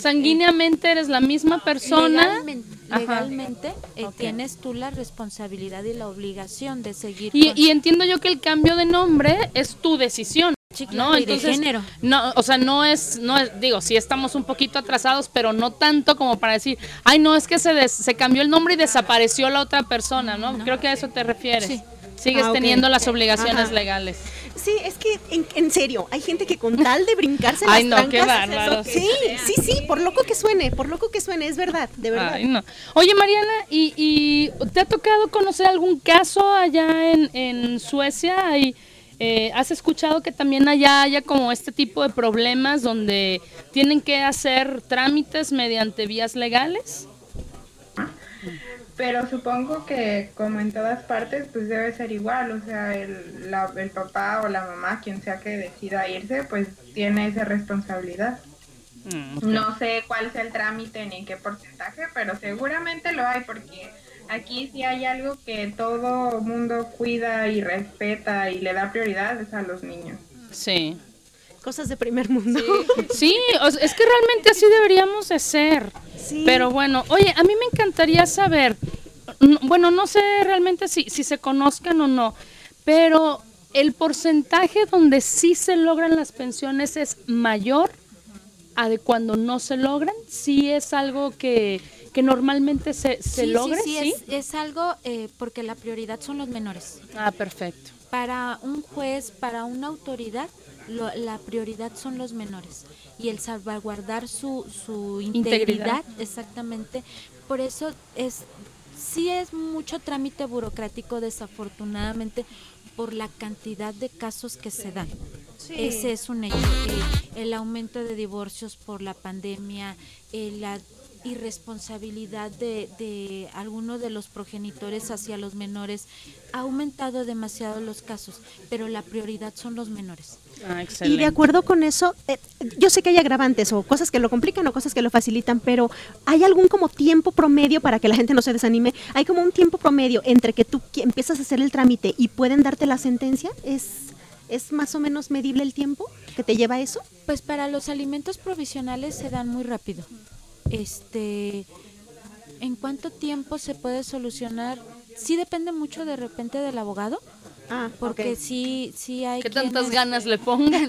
Speaker 4: Sanguíneamente eres la misma persona.
Speaker 6: Legalmente, eh, tienes tú la responsabilidad y la obligación de seguir.
Speaker 4: Y,
Speaker 6: con-
Speaker 4: y entiendo yo que el cambio de nombre es tu decisión. ¿No?
Speaker 6: de
Speaker 4: Entonces,
Speaker 6: género.
Speaker 4: no, o sea, no es, no es, digo, sí estamos un poquito atrasados, pero no tanto como para decir, ay, no, es que se, des- se cambió el nombre y desapareció la otra persona, ¿no? Creo que a eso te refieres.
Speaker 6: Sí.
Speaker 4: Sigues
Speaker 3: Ah,
Speaker 4: teniendo las obligaciones
Speaker 3: Ajá.
Speaker 4: legales.
Speaker 3: Sí, es que en, en serio, hay gente que con tal de brincarse
Speaker 4: Ay,
Speaker 3: las
Speaker 4: no, qué bárbaros.
Speaker 3: Sí, sí, sí, por loco que suene, por loco que suene, es verdad, de verdad.
Speaker 4: Ay, no. Oye, Mariana, ¿y, y te ha tocado conocer algún caso allá en, en Suecia? Hay, Eh, ¿Has escuchado que también allá haya como este tipo de problemas donde tienen que hacer trámites mediante vías legales?
Speaker 7: Pero supongo que como en todas partes, pues debe ser igual, o sea, el, la- el papá o la mamá, quien sea que decida irse, pues tiene esa responsabilidad. No sé cuál sea el trámite ni en qué porcentaje, pero seguramente lo hay porque aquí sí hay algo que todo mundo cuida y respeta y le da prioridad es a los niños.
Speaker 4: Sí.
Speaker 3: Cosas de primer mundo.
Speaker 4: Sí, sea, es que realmente así deberíamos de ser.
Speaker 3: Sí.
Speaker 4: Pero bueno, oye, a mí me encantaría saber, bueno, no sé realmente si, si se conozcan o no, pero el porcentaje donde sí se logran las pensiones es mayor a de cuando no se logran, sí es algo que, que normalmente se, se
Speaker 6: sí,
Speaker 4: logra,
Speaker 6: sí,
Speaker 4: ¿sí?
Speaker 6: sí, Es, es algo eh, porque la prioridad son los menores.
Speaker 4: Ah, perfecto.
Speaker 6: Para un juez, para una autoridad, lo- la prioridad son los menores y el salvaguardar su, su
Speaker 4: Integridad.
Speaker 6: integridad, exactamente. Por eso es sí es mucho trámite burocrático, desafortunadamente, por la cantidad de casos que se dan. Ese es un hecho. el aumento de divorcios por la pandemia, eh, la irresponsabilidad de, de algunos de los progenitores hacia los menores, ha aumentado demasiado los casos, pero la prioridad son los menores.
Speaker 4: Ah,
Speaker 3: Y de acuerdo con eso, eh, yo sé que hay agravantes o cosas que lo complican o cosas que lo facilitan, pero ¿hay algún como tiempo promedio para que la gente no se desanime? ¿Hay como un tiempo promedio entre que tú empiezas a hacer el trámite y pueden darte la sentencia? ¿Es, ¿Es más o menos medible el tiempo que te lleva eso?
Speaker 6: Pues para los alimentos provisionales se dan muy rápido. Este, ¿en cuánto tiempo se puede solucionar? Sí depende mucho de repente del abogado,
Speaker 3: Ah,
Speaker 6: porque
Speaker 3: ok.
Speaker 6: sí, sí hay
Speaker 4: ¿Qué tantas ganas le [LAUGHS] pongan?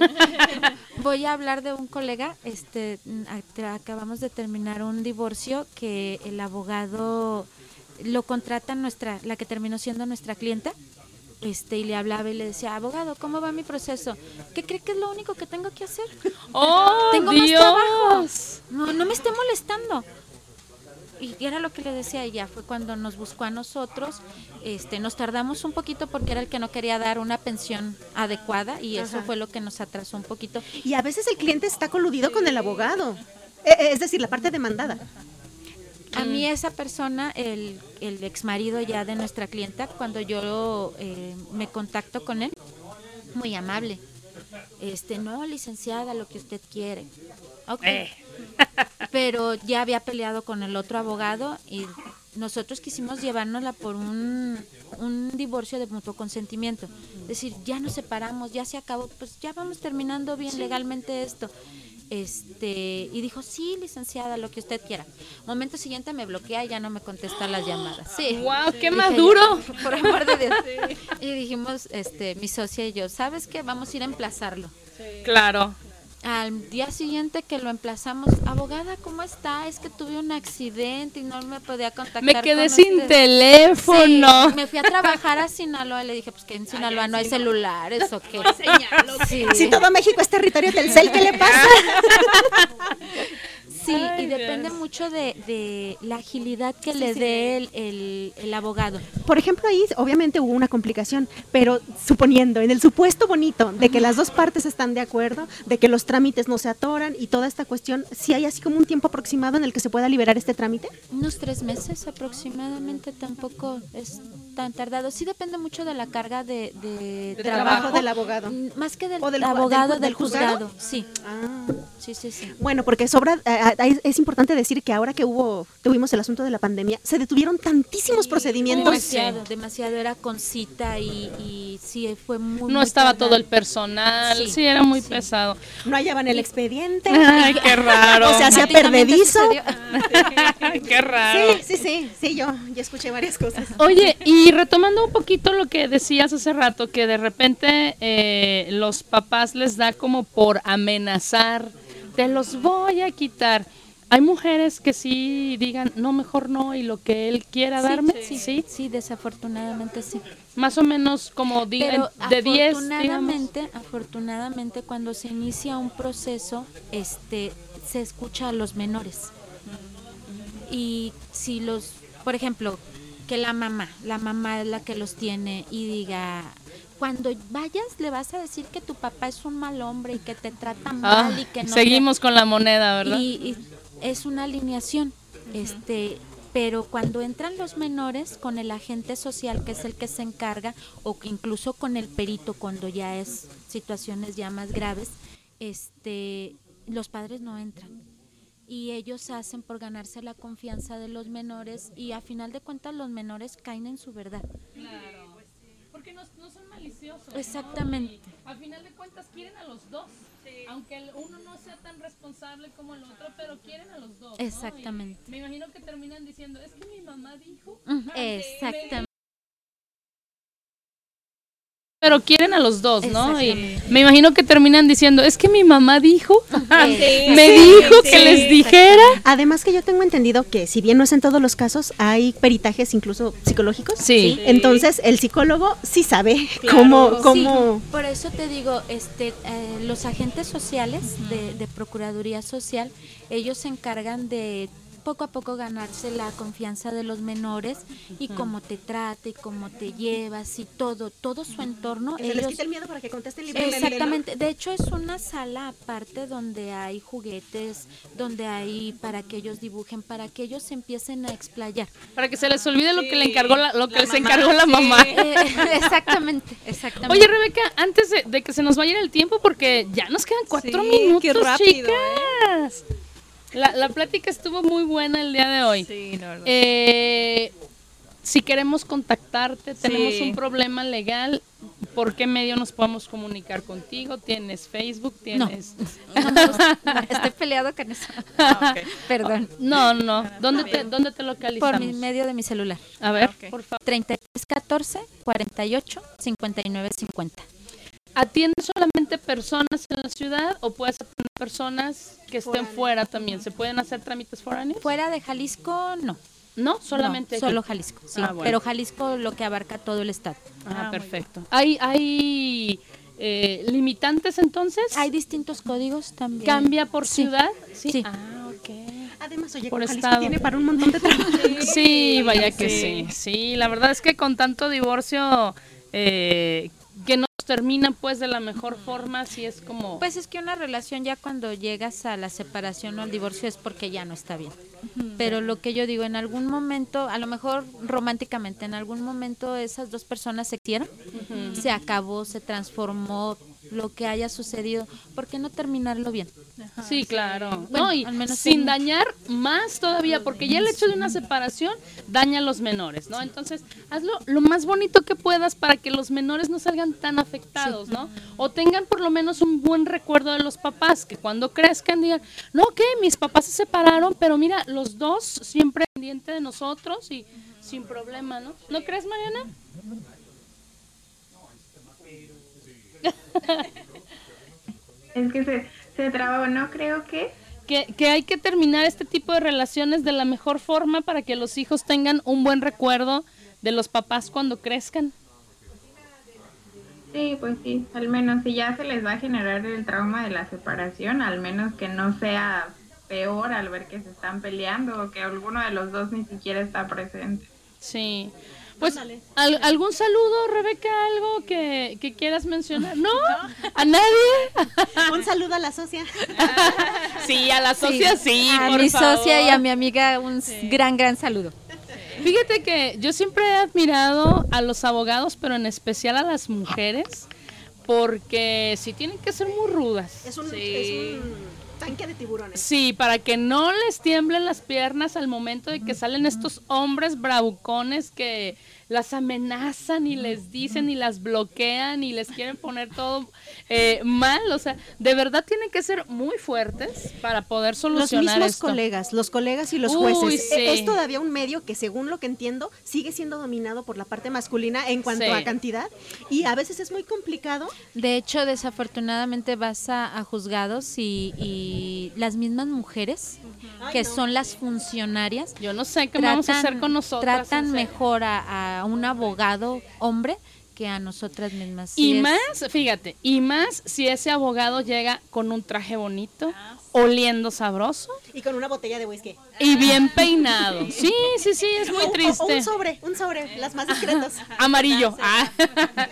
Speaker 4: [LAUGHS]
Speaker 6: Voy a hablar de un colega, este, ac- acabamos de terminar un divorcio que el abogado lo contrata nuestra, la que terminó siendo nuestra clienta, este, y le hablaba y le decía, abogado, ¿cómo va mi proceso? ¿Qué cree que es lo único que tengo que hacer? [LAUGHS]
Speaker 4: ¡Oh,
Speaker 6: Tengo más
Speaker 4: Dios!
Speaker 6: trabajo. No, no me esté molestando. Y era lo que le decía ella, fue cuando nos buscó a nosotros, este, nos tardamos un poquito porque era el que no quería dar una pensión adecuada y eso
Speaker 3: Ajá.
Speaker 6: fue lo que nos atrasó un poquito.
Speaker 3: Y a veces el cliente está coludido con el abogado. Eh, eh, es decir, la parte demandada.
Speaker 6: A mí esa persona, el, el ex marido ya de nuestra clienta, cuando yo eh, me contacto con él, muy amable. Este, no, licenciada, lo que usted quiere. Ok. [LAUGHS] Pero ya había peleado con el otro abogado y nosotros quisimos llevárnosla por un, un divorcio de mutuo consentimiento. Es decir, ya nos separamos, ya se acabó, pues ya vamos terminando bien legalmente esto. Este, y dijo, sí, licenciada, lo que usted quiera. Momento siguiente me bloquea y ya no me contesta las llamadas. Sí.
Speaker 4: ¡Guau, qué maduro! [LAUGHS]
Speaker 6: por amor de Dios. Y dijimos, este, mi socia y yo, ¿sabes qué? Vamos a ir a emplazarlo.
Speaker 4: Claro.
Speaker 6: Al día siguiente que lo emplazamos, abogada, ¿cómo está? Es que tuve un accidente y no me podía contactar.
Speaker 4: Me quedé
Speaker 6: con
Speaker 4: sin
Speaker 6: usted".
Speaker 4: teléfono.
Speaker 6: Sí, me fui a trabajar a Sinaloa y le dije, pues que en Sinaloa no hay celulares o qué. [LAUGHS] Sí,
Speaker 3: Si todo México es territorio Telcel, ¿qué le pasa? [LAUGHS]
Speaker 6: sí
Speaker 4: Ay,
Speaker 6: y depende
Speaker 4: Dios.
Speaker 6: mucho de, de la agilidad que le dé el, el, el abogado.
Speaker 3: Por ejemplo, ahí obviamente hubo una complicación, pero suponiendo, en el supuesto bonito de que las dos partes están de acuerdo, de que los trámites no se atoran y toda esta cuestión, ¿sí hay así como un tiempo aproximado en el que se pueda liberar este trámite?
Speaker 6: Unos tres meses aproximadamente, tampoco es tan tardado. Sí depende mucho de la carga de, de
Speaker 3: De
Speaker 6: trabajo.
Speaker 3: trabajo del abogado.
Speaker 6: Mm, Más que del,
Speaker 3: ¿O del ju-
Speaker 6: abogado,
Speaker 3: del
Speaker 6: del,
Speaker 3: del juzgado?
Speaker 6: juzgado. Sí,
Speaker 3: Ah.
Speaker 6: sí, sí, sí.
Speaker 3: Bueno, porque sobra, eh, es importante decir que ahora que hubo, tuvimos el asunto de la pandemia, se detuvieron tantísimos procedimientos.
Speaker 6: Demasiado, demasiado. Era con cita y, y sí, fue muy.
Speaker 4: No
Speaker 6: muy
Speaker 4: estaba todo el personal. Sí,
Speaker 6: Sí,
Speaker 4: era muy
Speaker 6: sí.
Speaker 4: pesado.
Speaker 3: No hallaban el expediente.
Speaker 4: Ay, qué raro. [LAUGHS]
Speaker 3: O sea, se ha
Speaker 6: Prácticamente
Speaker 3: perdedizo. [LAUGHS]
Speaker 4: qué raro.
Speaker 3: Sí, sí, sí, sí, yo ya escuché varias cosas.
Speaker 4: Oye, y retomando un poquito lo que decías hace rato, que de repente eh, los papás les da como por amenazar, te los voy a quitar. Hay mujeres que sí digan, no, mejor no, y lo que él quiera darme, sí,
Speaker 6: Sí, sí, desafortunadamente sí.
Speaker 4: más o menos como
Speaker 6: Pero
Speaker 4: de 10, digamos.
Speaker 6: afortunadamente, afortunadamente cuando se inicia un proceso, este, se escucha a los menores. Y si los, por ejemplo, que la mamá, la mamá es la que los tiene y diga, cuando vayas le vas a decir que tu papá es un mal hombre y que te trata
Speaker 4: Ah,
Speaker 6: mal y que no te-
Speaker 4: seguimos con la moneda, ¿verdad?
Speaker 6: y, y es una alineación este pero cuando entran los menores con el agente social que es el que se encarga o que incluso con el perito cuando ya es situaciones ya más graves este los padres no entran. Y ellos hacen por ganarse la confianza de los menores y a final de cuentas los menores caen en su verdad.
Speaker 4: Porque no, no. ¿no?
Speaker 6: Exactamente.
Speaker 4: Y al final de cuentas quieren a los dos. Aunque el uno no sea tan responsable como el otro, pero quieren a los dos. ¿no?
Speaker 6: Exactamente.
Speaker 4: Me imagino que terminan diciendo, es que mi mamá dijo.
Speaker 6: Exactamente
Speaker 4: Pero quieren a los dos, ¿no? Y me imagino que terminan diciendo, es que mi mamá dijo, [LAUGHS] me
Speaker 6: sí,
Speaker 4: dijo
Speaker 6: sí,
Speaker 4: que les dijera.
Speaker 3: Además que yo tengo entendido que si bien no es en todos los casos, hay peritajes incluso psicológicos.
Speaker 4: Sí.
Speaker 3: Entonces el psicólogo sí sabe cómo, cómo
Speaker 6: Sí, por eso te digo, este, eh, los agentes sociales de, de Procuraduría Social, ellos se encargan de poco a poco ganarse la confianza de los menores y cómo te trata y cómo te llevas y todo, todo su entorno.
Speaker 3: se les
Speaker 6: ellos-
Speaker 3: quita el miedo para que contesten libremente. ¿no?
Speaker 6: Exactamente, de hecho es una sala aparte donde hay juguetes, donde hay para que ellos dibujen, para que ellos se empiecen a explayar.
Speaker 4: Para que se les olvide lo que le encargó la, lo que les encargó la mamá. [LAUGHS]
Speaker 6: Eh, exactamente, exactamente.
Speaker 4: Oye, Rebeca, antes de, de que se nos vaya el tiempo, porque ya nos quedan cuatro
Speaker 5: Sí,
Speaker 4: minutos,
Speaker 5: qué rápido,
Speaker 4: chicas. La, la plática estuvo muy buena el día de hoy.
Speaker 5: Sí, la verdad.
Speaker 4: Eh, si queremos contactarte, tenemos
Speaker 5: Sí.
Speaker 4: un problema legal, ¿por qué medio nos podemos comunicar contigo? ¿Tienes Facebook? ¿Tienes...? [LAUGHS]
Speaker 6: No no, estoy peleado con eso. Perdón.
Speaker 4: No, no. ¿Dónde te, ¿Dónde te localizamos?
Speaker 6: Por mi medio de mi celular.
Speaker 4: A ver,
Speaker 5: Ok.
Speaker 4: por favor.
Speaker 6: 3314 48 59 50.
Speaker 4: ¿Atiendes solamente personas en la ciudad o puedes atender personas que estén fuera también? ¿Se pueden hacer trámites foráneos?
Speaker 6: Fuera de Jalisco, no.
Speaker 4: No, solamente
Speaker 6: No, solo Jalisco, sí.
Speaker 4: Ah, bueno.
Speaker 6: Pero Jalisco lo que abarca todo el estado.
Speaker 4: Ah, perfecto. ¿Hay, hay eh, limitantes entonces?
Speaker 6: Hay distintos códigos también.
Speaker 4: ¿Cambia por
Speaker 6: Sí.
Speaker 4: ciudad?
Speaker 6: Sí.
Speaker 4: Ah, ok.
Speaker 3: Además, oye,
Speaker 4: Por
Speaker 3: por Jalisco
Speaker 4: estado.
Speaker 3: tiene para un montón de trabajo. [LAUGHS]
Speaker 4: Sí, vaya que sí. sí. la verdad es que con tanto divorcio eh, que no termina pues de la mejor forma, sí es como...
Speaker 6: Pues es que una relación ya cuando llegas a la separación o al divorcio es porque ya no está bien. Pero lo que yo digo, en algún momento, a lo mejor románticamente, en algún momento esas dos personas se quieren, se acabó, se transformó, lo que haya sucedido, ¿por qué no terminarlo bien?
Speaker 4: Sí, claro.
Speaker 6: Bueno,
Speaker 4: no, y
Speaker 6: al menos
Speaker 4: sin dañar más todavía, porque ya el hecho de una separación daña a los menores, ¿no? Entonces, hazlo lo más bonito que puedas para que los menores no salgan tan afectados, ¿no? O tengan por lo menos un buen recuerdo de los papás, que cuando crezcan digan, no, que mis papás se separaron, pero mira, los dos siempre pendientes de nosotros y sin problema, ¿no? ¿No crees, Mariana? [LAUGHS]
Speaker 7: Es que se, se trabó, no creo que.
Speaker 4: que, que hay que terminar este tipo de relaciones de la mejor forma para que los hijos tengan un buen recuerdo de los papás cuando crezcan.
Speaker 7: Sí, pues sí, al menos si ya se les va a generar el trauma de la separación, al menos que no sea peor al ver que se están peleando o que alguno de los dos ni siquiera está presente.
Speaker 4: Sí. Pues, ¿al- ¿algún saludo, Rebeca? ¿Algo que, que quieras mencionar? ¿No? ¿A nadie? [LAUGHS]
Speaker 3: Un saludo a la socia.
Speaker 4: Sí, a la socia sí,
Speaker 6: a
Speaker 4: por
Speaker 6: mi socia y a mi amiga un gran, gran saludo.
Speaker 4: Fíjate que yo siempre he admirado a los abogados, pero en especial a las mujeres, porque sí tienen que ser muy rudas.
Speaker 3: Es un, es un tanque de tiburones.
Speaker 4: Sí, para que no les tiemblen las piernas al momento de que salen estos hombres bravucones que las amenazan y les dicen y las bloquean y les quieren poner todo eh, mal. O sea, de verdad tienen que ser muy fuertes para poder
Speaker 3: Los
Speaker 4: solucionar
Speaker 3: mismos
Speaker 4: esto.
Speaker 3: colegas, los colegas y los
Speaker 4: Uy,
Speaker 3: jueces.
Speaker 4: sí.
Speaker 3: E- Es todavía un medio que, según lo que entiendo, sigue siendo dominado por la parte masculina en cuanto
Speaker 4: Sí.
Speaker 3: a cantidad y a veces es muy complicado.
Speaker 6: De hecho, desafortunadamente vas a, a juzgados y, y las mismas mujeres, que son las funcionarias,
Speaker 4: Yo no sé qué vamos a hacer con nosotras.
Speaker 6: tratan mejor a, a un abogado hombre que a nosotras mismas.
Speaker 4: Y
Speaker 6: es-
Speaker 4: más, fíjate, y más si ese abogado llega con un traje bonito, oliendo sabroso
Speaker 3: Y con una botella de whisky.
Speaker 4: y bien peinado. [LAUGHS] Sí, sí, sí, es muy
Speaker 3: O- o- o
Speaker 4: triste.
Speaker 3: un sobre, un sobre, las más discretas.
Speaker 4: Amarillo. Ah. [LAUGHS]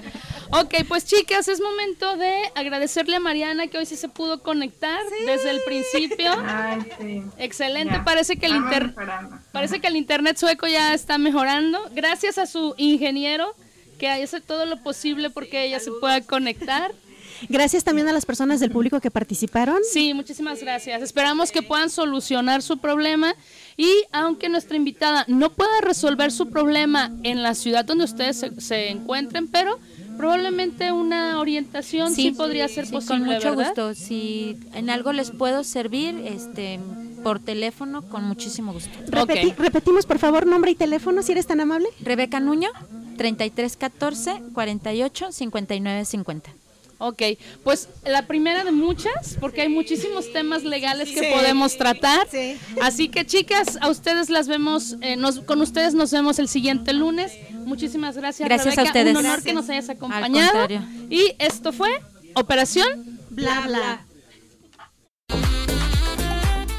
Speaker 4: Ok, pues chicas, es momento de agradecerle a Mariana que hoy sí se pudo conectar desde el principio.
Speaker 7: Ay, sí.
Speaker 4: Excelente,
Speaker 7: Ya,
Speaker 4: parece que el
Speaker 7: vamos
Speaker 4: inter-
Speaker 7: mejorando.
Speaker 4: parece que el internet sueco ya está mejorando. Gracias a su ingeniero que hace todo lo posible porque ella se pueda conectar. [LAUGHS]
Speaker 3: Gracias también a las personas del público que participaron.
Speaker 4: Sí, muchísimas gracias. Esperamos que puedan solucionar su problema y aunque nuestra invitada no pueda resolver su problema en la ciudad donde ustedes se, se encuentren, pero probablemente una orientación sí, podría ser
Speaker 6: sí,
Speaker 4: posible,
Speaker 6: con mucho
Speaker 4: ¿verdad?
Speaker 6: gusto. Si en algo les puedo servir, este, por teléfono, con muchísimo gusto.
Speaker 3: Repeti- Repetimos, por favor, nombre y teléfono, si eres tan amable.
Speaker 6: Rebeca Nuño, 3314 48 59 50.
Speaker 4: Ok, pues la primera de muchas, porque hay muchísimos temas legales que
Speaker 3: Sí.
Speaker 4: podemos tratar.
Speaker 3: Sí.
Speaker 4: Así que chicas, a ustedes las vemos, eh, nos- con ustedes nos vemos el siguiente lunes. Muchísimas gracias,
Speaker 6: Gracias a
Speaker 4: Rebeca.
Speaker 6: ustedes.
Speaker 4: Un honor
Speaker 6: Gracias.
Speaker 4: que nos hayas acompañado. Y esto fue Operación
Speaker 3: Bla, bla.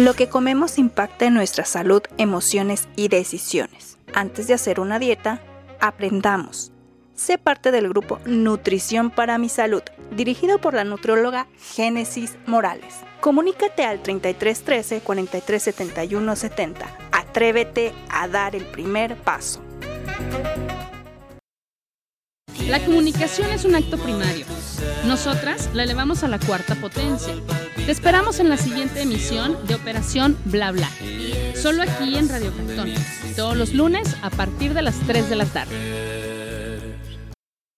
Speaker 8: Lo que comemos impacta en nuestra salud, emociones y decisiones. Antes de hacer una dieta, aprendamos. Sé parte del grupo Nutrición para mi Salud, dirigido por la nutrióloga Génesis Morales. Comunícate al 3313 4371 70. Atrévete a dar el primer paso.
Speaker 4: La comunicación es un acto primario. Nosotras la elevamos a la cuarta potencia. Te esperamos en la siguiente emisión de Operación Bla Bla. Solo aquí en Radio Cantón. Todos los lunes a partir de las 3 de la tarde.